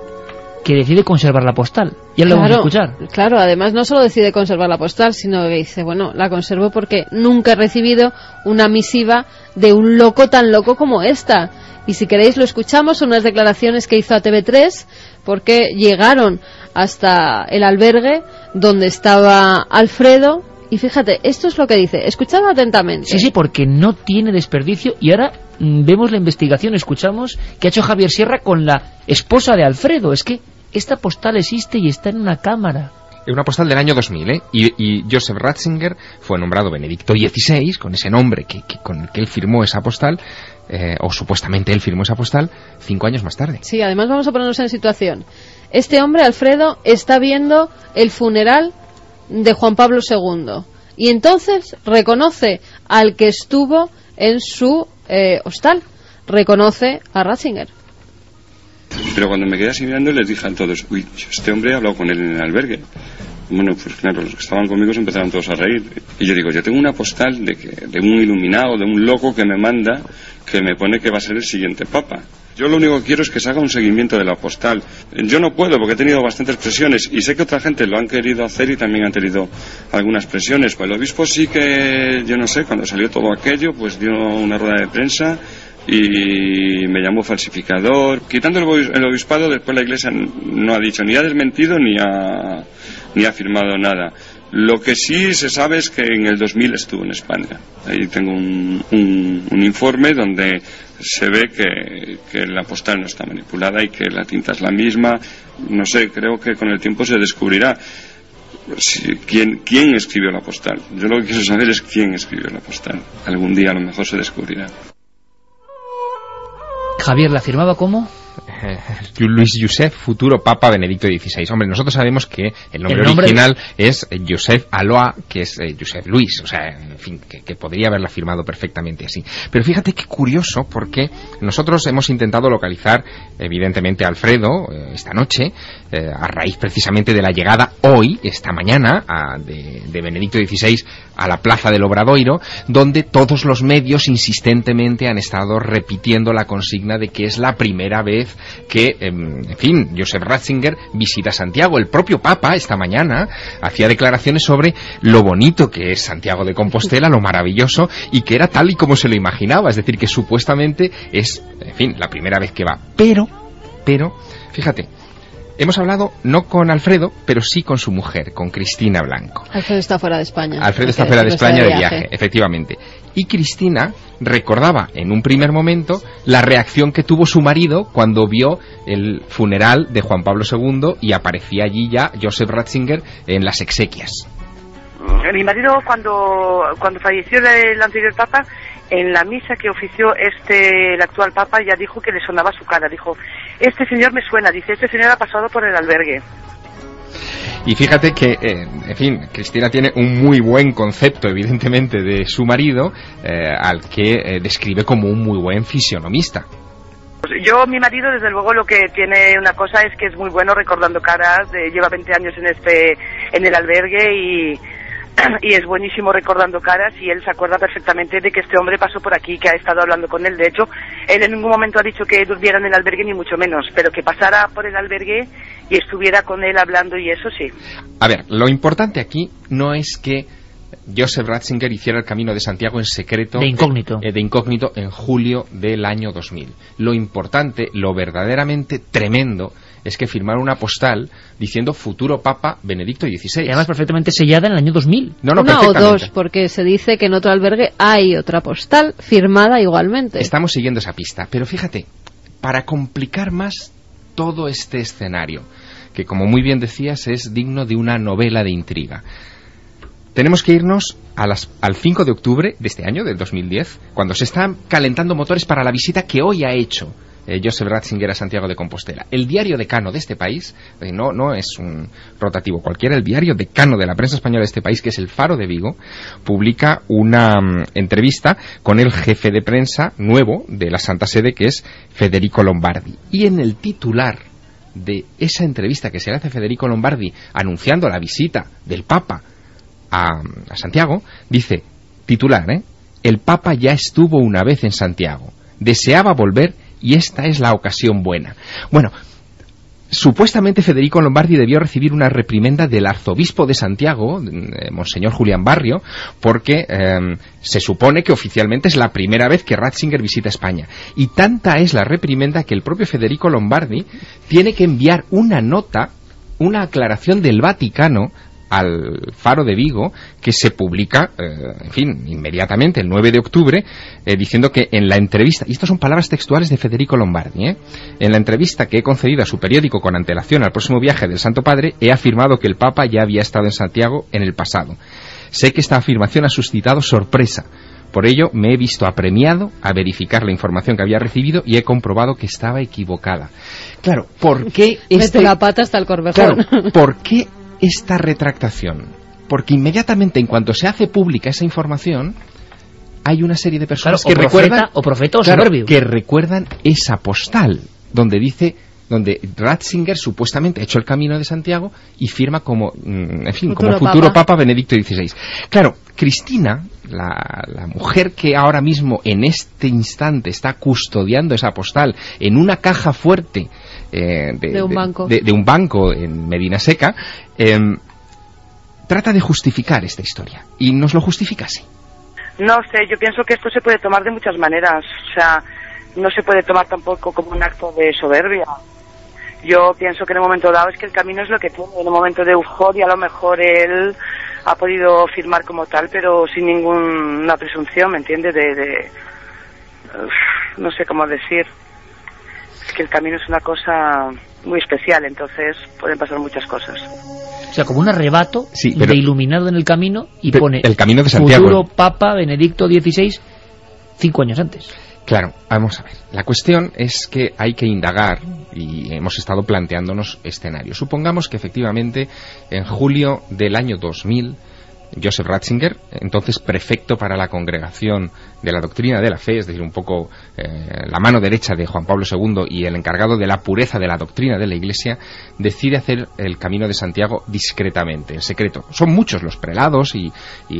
que decide conservar la postal. Ya lo vamos a escuchar. Claro, además no solo decide conservar la postal, sino que dice, bueno, la conservo porque nunca he recibido una misiva de un loco tan loco como esta. Y si queréis lo escuchamos, son unas declaraciones que hizo a TV3 porque llegaron hasta el albergue donde estaba Alfredo y fíjate, esto es lo que dice, escuchad atentamente. Sí, sí, porque no tiene desperdicio. Y ahora mm, vemos la investigación, escuchamos que ha hecho Javier Sierra con la esposa de Alfredo. Es que esta postal existe y está en una cámara. Es una postal del año 2000, ¿eh? Y, y Joseph Ratzinger fue nombrado Benedicto XVI, con ese nombre que, que- con el que él firmó esa postal, eh, o supuestamente él firmó esa postal, cinco años más tarde. Sí, además vamos a ponernos en situación. Este hombre, Alfredo, está viendo el funeral de Juan Pablo II y entonces reconoce al que estuvo en su eh, hostal, reconoce a Ratzinger. Pero cuando me quedé así mirando les dije a todos, uy, este hombre ha hablado con él en el albergue. Bueno, pues claro, los que estaban conmigo se empezaron todos a reír. Y yo digo, yo tengo una postal de, que, de un iluminado, de un loco que me manda, que me pone que va a ser el siguiente papa. Yo lo único que quiero es que se haga un seguimiento de la postal. Yo no puedo porque he tenido bastantes presiones y sé que otra gente lo han querido hacer y también han tenido algunas presiones. Pues el obispo sí que, yo no sé, cuando salió todo aquello, pues dio una rueda de prensa y me llamó falsificador. Quitando el, obis- el obispado, después la iglesia no ha dicho ni ha desmentido ni ha, ni ha afirmado nada. Lo que sí se sabe es que en el 2000 estuvo en España. Ahí tengo un, un- un informe donde se ve que, que la postal no está manipulada y que la tinta es la misma. No sé, creo que con el tiempo se descubrirá si- quién, quién escribió la postal. Yo lo que quiero saber es quién escribió la postal. Algún día a lo mejor se descubrirá. Javier, ¿la firmaba como? Luis Joseph, futuro Papa Benedicto XVI. Hombre, nosotros sabemos que el nombre El nombre- original es Joseph Aloa, que es eh, Joseph Luis, o sea, en fin, que, que podría haberla firmado perfectamente así. Pero fíjate qué curioso, porque nosotros hemos intentado localizar, evidentemente, a Alfredo eh, esta noche, eh, a raíz precisamente de la llegada hoy, esta mañana, a- de, de Benedicto XVI a la plaza del Obradoiro, donde todos los medios insistentemente han estado repitiendo la consigna de que es la primera vez que, em, en fin, Joseph Ratzinger visita Santiago. El propio Papa esta mañana hacía declaraciones sobre lo bonito que es Santiago de Compostela, lo maravilloso y que era tal y como se lo imaginaba. Es decir, que supuestamente es, en fin, la primera vez que va. Pero, pero, fíjate, Hemos hablado no con Alfredo, pero sí con su mujer, con Cristina Blanco. Alfredo está fuera de España. Alfredo está fuera de España de viaje, efectivamente. Y Cristina recordaba en un primer momento la reacción que tuvo su marido cuando vio el funeral de Juan Pablo II y aparecía allí ya Joseph Ratzinger en las exequias. Mi marido cuando, cuando falleció el anterior papa en la misa que ofició este el actual papa ya dijo que le sonaba su cara dijo este señor me suena dice este señor ha pasado por el albergue y fíjate que, eh, en fin, Cristina tiene un muy buen concepto, evidentemente, de su marido, eh, al que eh, describe como un muy buen fisionomista. Pues yo, mi marido, desde luego, lo que tiene una cosa es que es muy bueno recordando caras, lleva 20 años en este, en el albergue y, y es buenísimo recordando caras y él se acuerda perfectamente de que este hombre pasó por aquí, que ha estado hablando con él. De hecho, él en ningún momento ha dicho que durmiera en el albergue, ni mucho menos, pero que pasara por el albergue y estuviera con él hablando y eso sí. A ver, lo importante aquí no es que Joseph Ratzinger hiciera el camino de Santiago en secreto. De incógnito. Eh, de incógnito en julio del año 2000. Lo importante, lo verdaderamente tremendo, es que firmaron una postal diciendo futuro Papa Benedicto XVI. Y además perfectamente sellada en el año 2000. No, no, Una o dos, porque se dice que en otro albergue hay otra postal firmada igualmente. Estamos siguiendo esa pista, pero fíjate, para complicar más todo este escenario, que como muy bien decías es digno de una novela de intriga. Tenemos que irnos a las, al 5 de octubre de este año, del 2010, cuando se están calentando motores para la visita que hoy ha hecho eh, Joseph Ratzinger a Santiago de Compostela. El diario decano de este país, no, no es un rotativo cualquiera, el diario decano de la prensa española de este país, que es el Faro de Vigo, publica una mm, entrevista con el jefe de prensa nuevo de la Santa Sede, que es Federico Lombardi. Y en el titular de esa entrevista que se le hace a Federico Lombardi anunciando la visita del Papa a, Santiago, dice, titular, ¿eh? El Papa ya estuvo una vez en Santiago. Deseaba volver y esta es la ocasión buena. Bueno, Supuestamente Federico Lombardi debió recibir una reprimenda del arzobispo de Santiago, eh, Monseñor Julián Barrio, porque em, se supone que oficialmente es la primera vez que Ratzinger visita España. Y tanta es la reprimenda que el propio Federico Lombardi tiene que enviar una nota, una aclaración del Vaticano al Faro de Vigo, que se publica, eh, en fin, inmediatamente, el 9 de octubre, eh, diciendo que en la entrevista, y estas son palabras textuales de Federico Lombardi, ¿eh? en la entrevista que he concedido a su periódico con antelación al próximo viaje del Santo Padre, he afirmado que el Papa ya había estado en Santiago en el pasado. Sé que esta afirmación ha suscitado sorpresa. Por ello, me he visto apremiado a verificar la información que había recibido y he comprobado que estaba equivocada. Claro, ¿por qué este... la pata hasta el corvejón. ¿por qué esta retractación? Porque inmediatamente en cuanto se hace pública esa información, hay una serie de personas que recuerdan o profeta que recuerdan esa postal donde dice donde Ratzinger supuestamente ha hecho el camino de Santiago y firma como, mm, en fin, como futuro Papa. Benedicto XVI. Claro, Cristina, la, mujer que ahora mismo, en este instante, está custodiando esa postal en una caja fuerte eh, de, un banco. De, un banco en Medina Seca, em, trata de justificar esta historia. Y nos lo justifica así. No sé, yo pienso que esto se puede tomar de muchas maneras. O sea, no se puede tomar tampoco como un acto de soberbia. Yo pienso que en un momento dado es que el camino es lo que tiene. En un momento de euforia a lo mejor él ha podido firmar como tal, pero sin ninguna presunción, ¿me entiende? De, de no sé cómo decir que el camino es una cosa muy especial, entonces pueden pasar muchas cosas. O sea, como un arrebato de iluminado en el camino y pone el camino de Santiago. futuro Papa Benedicto XVI cinco años antes. Claro, vamos a ver. La cuestión es que hay que indagar y hemos estado planteándonos escenarios. Supongamos que efectivamente en julio del año 2000 Joseph Ratzinger, entonces prefecto para la congregación de la doctrina de la fe, es decir, un poco eh, la mano derecha de Juan Pablo II y el encargado de la pureza de la doctrina de la Iglesia, decide hacer el camino de Santiago discretamente, en secreto. Son muchos los prelados y,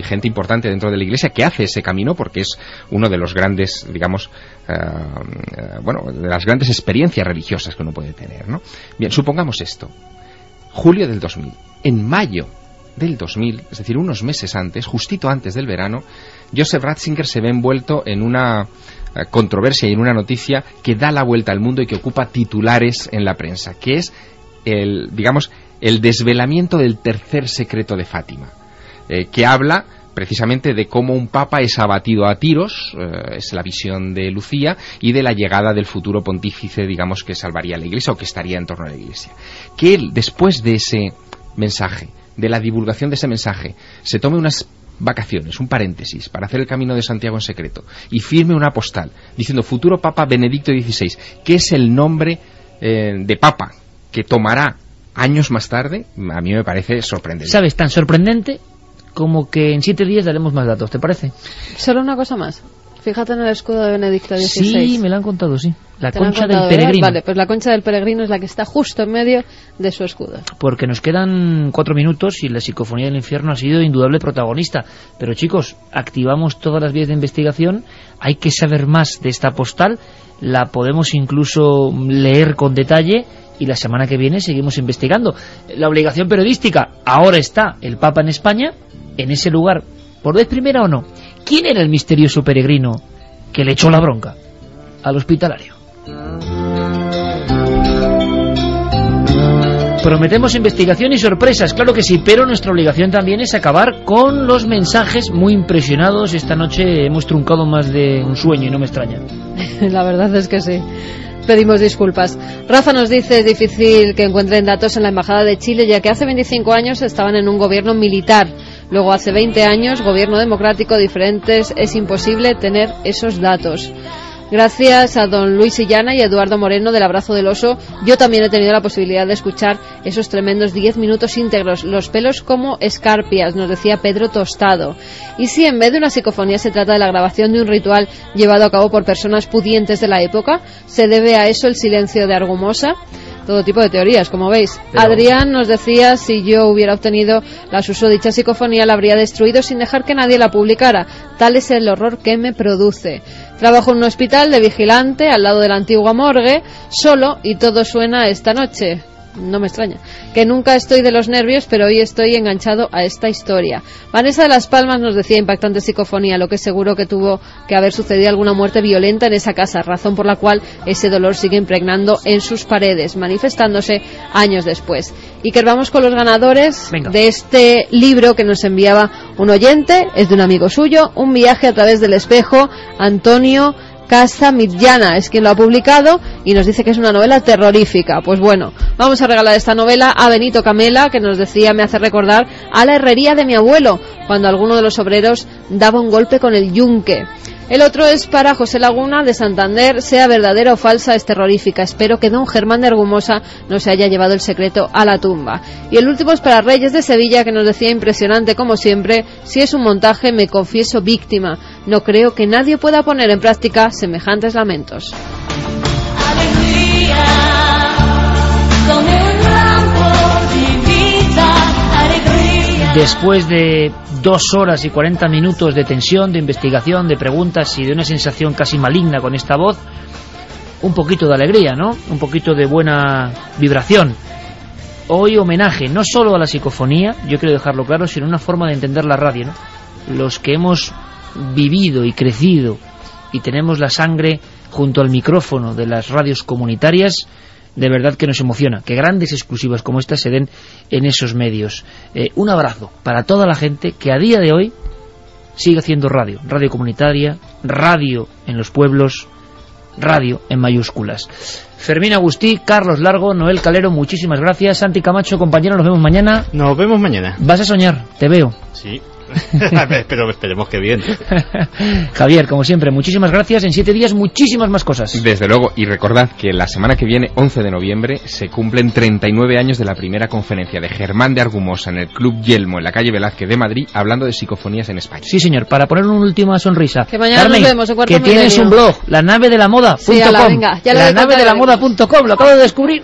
gente importante dentro de la Iglesia que hace ese camino porque es uno de los grandes, digamos, eh, eh, bueno, de las grandes experiencias religiosas que uno puede tener, ¿no? Bien, supongamos esto. Julio del 2000. En mayo del 2000, es decir, unos meses antes, justito antes del verano, Joseph Ratzinger se ve envuelto en una eh, controversia y en una noticia que da la vuelta al mundo y que ocupa titulares en la prensa, que es el, digamos, el desvelamiento del tercer secreto de Fátima, eh, que habla precisamente de cómo un papa es abatido a tiros, eh, es la visión de Lucía, y de la llegada del futuro pontífice, digamos, que salvaría a la Iglesia o que estaría en torno a la Iglesia. Que él, después de ese mensaje, de la divulgación de ese mensaje, se tome unas vacaciones, un paréntesis, para hacer el camino de Santiago en secreto, y firme una postal diciendo futuro Papa Benedicto XVI, que es el nombre eh, de Papa que tomará años más tarde, a mí me parece sorprendente. ¿Sabes? Tan sorprendente como que en siete días daremos más datos, ¿te parece? Solo una cosa más. Fíjate en el escudo de Benedicto XVI. Sí, me lo han contado, sí. La concha del peregrino. Vale, pues la concha del peregrino es la que está justo en medio de su escudo. Porque nos quedan cuatro minutos y la psicofonía del infierno ha sido indudable protagonista. Pero chicos, activamos todas las vías de investigación, hay que saber más de esta postal, la podemos incluso leer con detalle y la semana que viene seguimos investigando. La obligación periodística, ahora está el Papa en España, en ese lugar, por vez primera o no. ¿Quién era el misterioso peregrino que le echó la bronca al hospitalario? Prometemos investigación y sorpresas, claro que sí, pero nuestra obligación también es acabar con los mensajes muy impresionados. Esta noche hemos truncado más de un sueño y no me extraña. La verdad es que sí. Pedimos disculpas. Rafa nos dice es difícil que encuentren datos en la Embajada de Chile, ya que hace 25 años estaban en un gobierno militar. Luego, hace 20 años, gobierno democrático diferentes, es imposible tener esos datos. Gracias a don Luis Illana y Eduardo Moreno del Abrazo del Oso, yo también he tenido la posibilidad de escuchar esos tremendos 10 minutos íntegros, los pelos como escarpias, nos decía Pedro Tostado. Y si en vez de una psicofonía se trata de la grabación de un ritual llevado a cabo por personas pudientes de la época, ¿se debe a eso el silencio de Argumosa? Todo tipo de teorías, como veis. Adrián nos decía si yo hubiera obtenido la susodicha psicofonía la habría destruido sin dejar que nadie la publicara. Tal es el horror que me produce. Trabajo en un hospital de vigilante al lado de la antigua morgue, solo y todo suena esta noche no me extraña. Que nunca estoy de los nervios, pero hoy estoy enganchado a esta historia. Vanessa de Las Palmas nos decía impactante psicofonía, lo que seguro que tuvo que haber sucedido alguna muerte violenta en esa casa, razón por la cual ese dolor sigue impregnando en sus paredes, manifestándose años después. Y que vamos con los ganadores de este libro que nos enviaba un oyente, es de un amigo suyo, Un viaje a través del espejo, Antonio Casa Midjana es quien lo ha publicado y nos dice que es una novela terrorífica. Pues bueno, vamos a regalar esta novela a Benito Camela, que nos decía, me hace recordar a la herrería de mi abuelo, cuando alguno de los obreros daba un golpe con el yunque. El otro es para José Laguna de Santander, sea verdadera o falsa, es terrorífica. Espero que don Germán de Argumosa no se haya llevado el secreto a la tumba. Y el último es para Reyes de Sevilla, que nos decía impresionante como siempre, si es un montaje me confieso víctima. No creo que nadie pueda poner en práctica semejantes lamentos. Después de dos horas y cuarenta minutos de tensión, de investigación, de preguntas y de una sensación casi maligna con esta voz, un poquito de alegría, ¿no? Un poquito de buena vibración. Hoy homenaje no solo a la psicofonía, yo quiero dejarlo claro, sino una forma de entender la radio, ¿no? Los que hemos vivido y crecido y tenemos la sangre junto al micrófono de las radios comunitarias, de verdad que nos emociona que grandes exclusivas como esta se den en esos medios. Eh, un abrazo para toda la gente que a día de hoy sigue haciendo radio, radio comunitaria, radio en los pueblos, radio en mayúsculas. Fermín Agustí, Carlos Largo, Noel Calero, muchísimas gracias. Santi Camacho, compañero, nos vemos mañana. Nos vemos mañana. Vas a soñar, te veo. Sí. Pero esperemos que bien. Javier, como siempre, muchísimas gracias. En siete días, muchísimas más cosas. Desde luego, y recordad que la semana que viene, 11 de noviembre, se cumplen 39 años de la primera conferencia de Germán de Argumosa en el Club Yelmo, en la calle Velázquez de Madrid, hablando de psicofonías en España. Sí, señor, para poner una última sonrisa. Que mañana nos vemos en Que tienes un blog, la nave de la moda. Sí, venga, ya la lo nave de la moda.com, lo acabo de descubrir.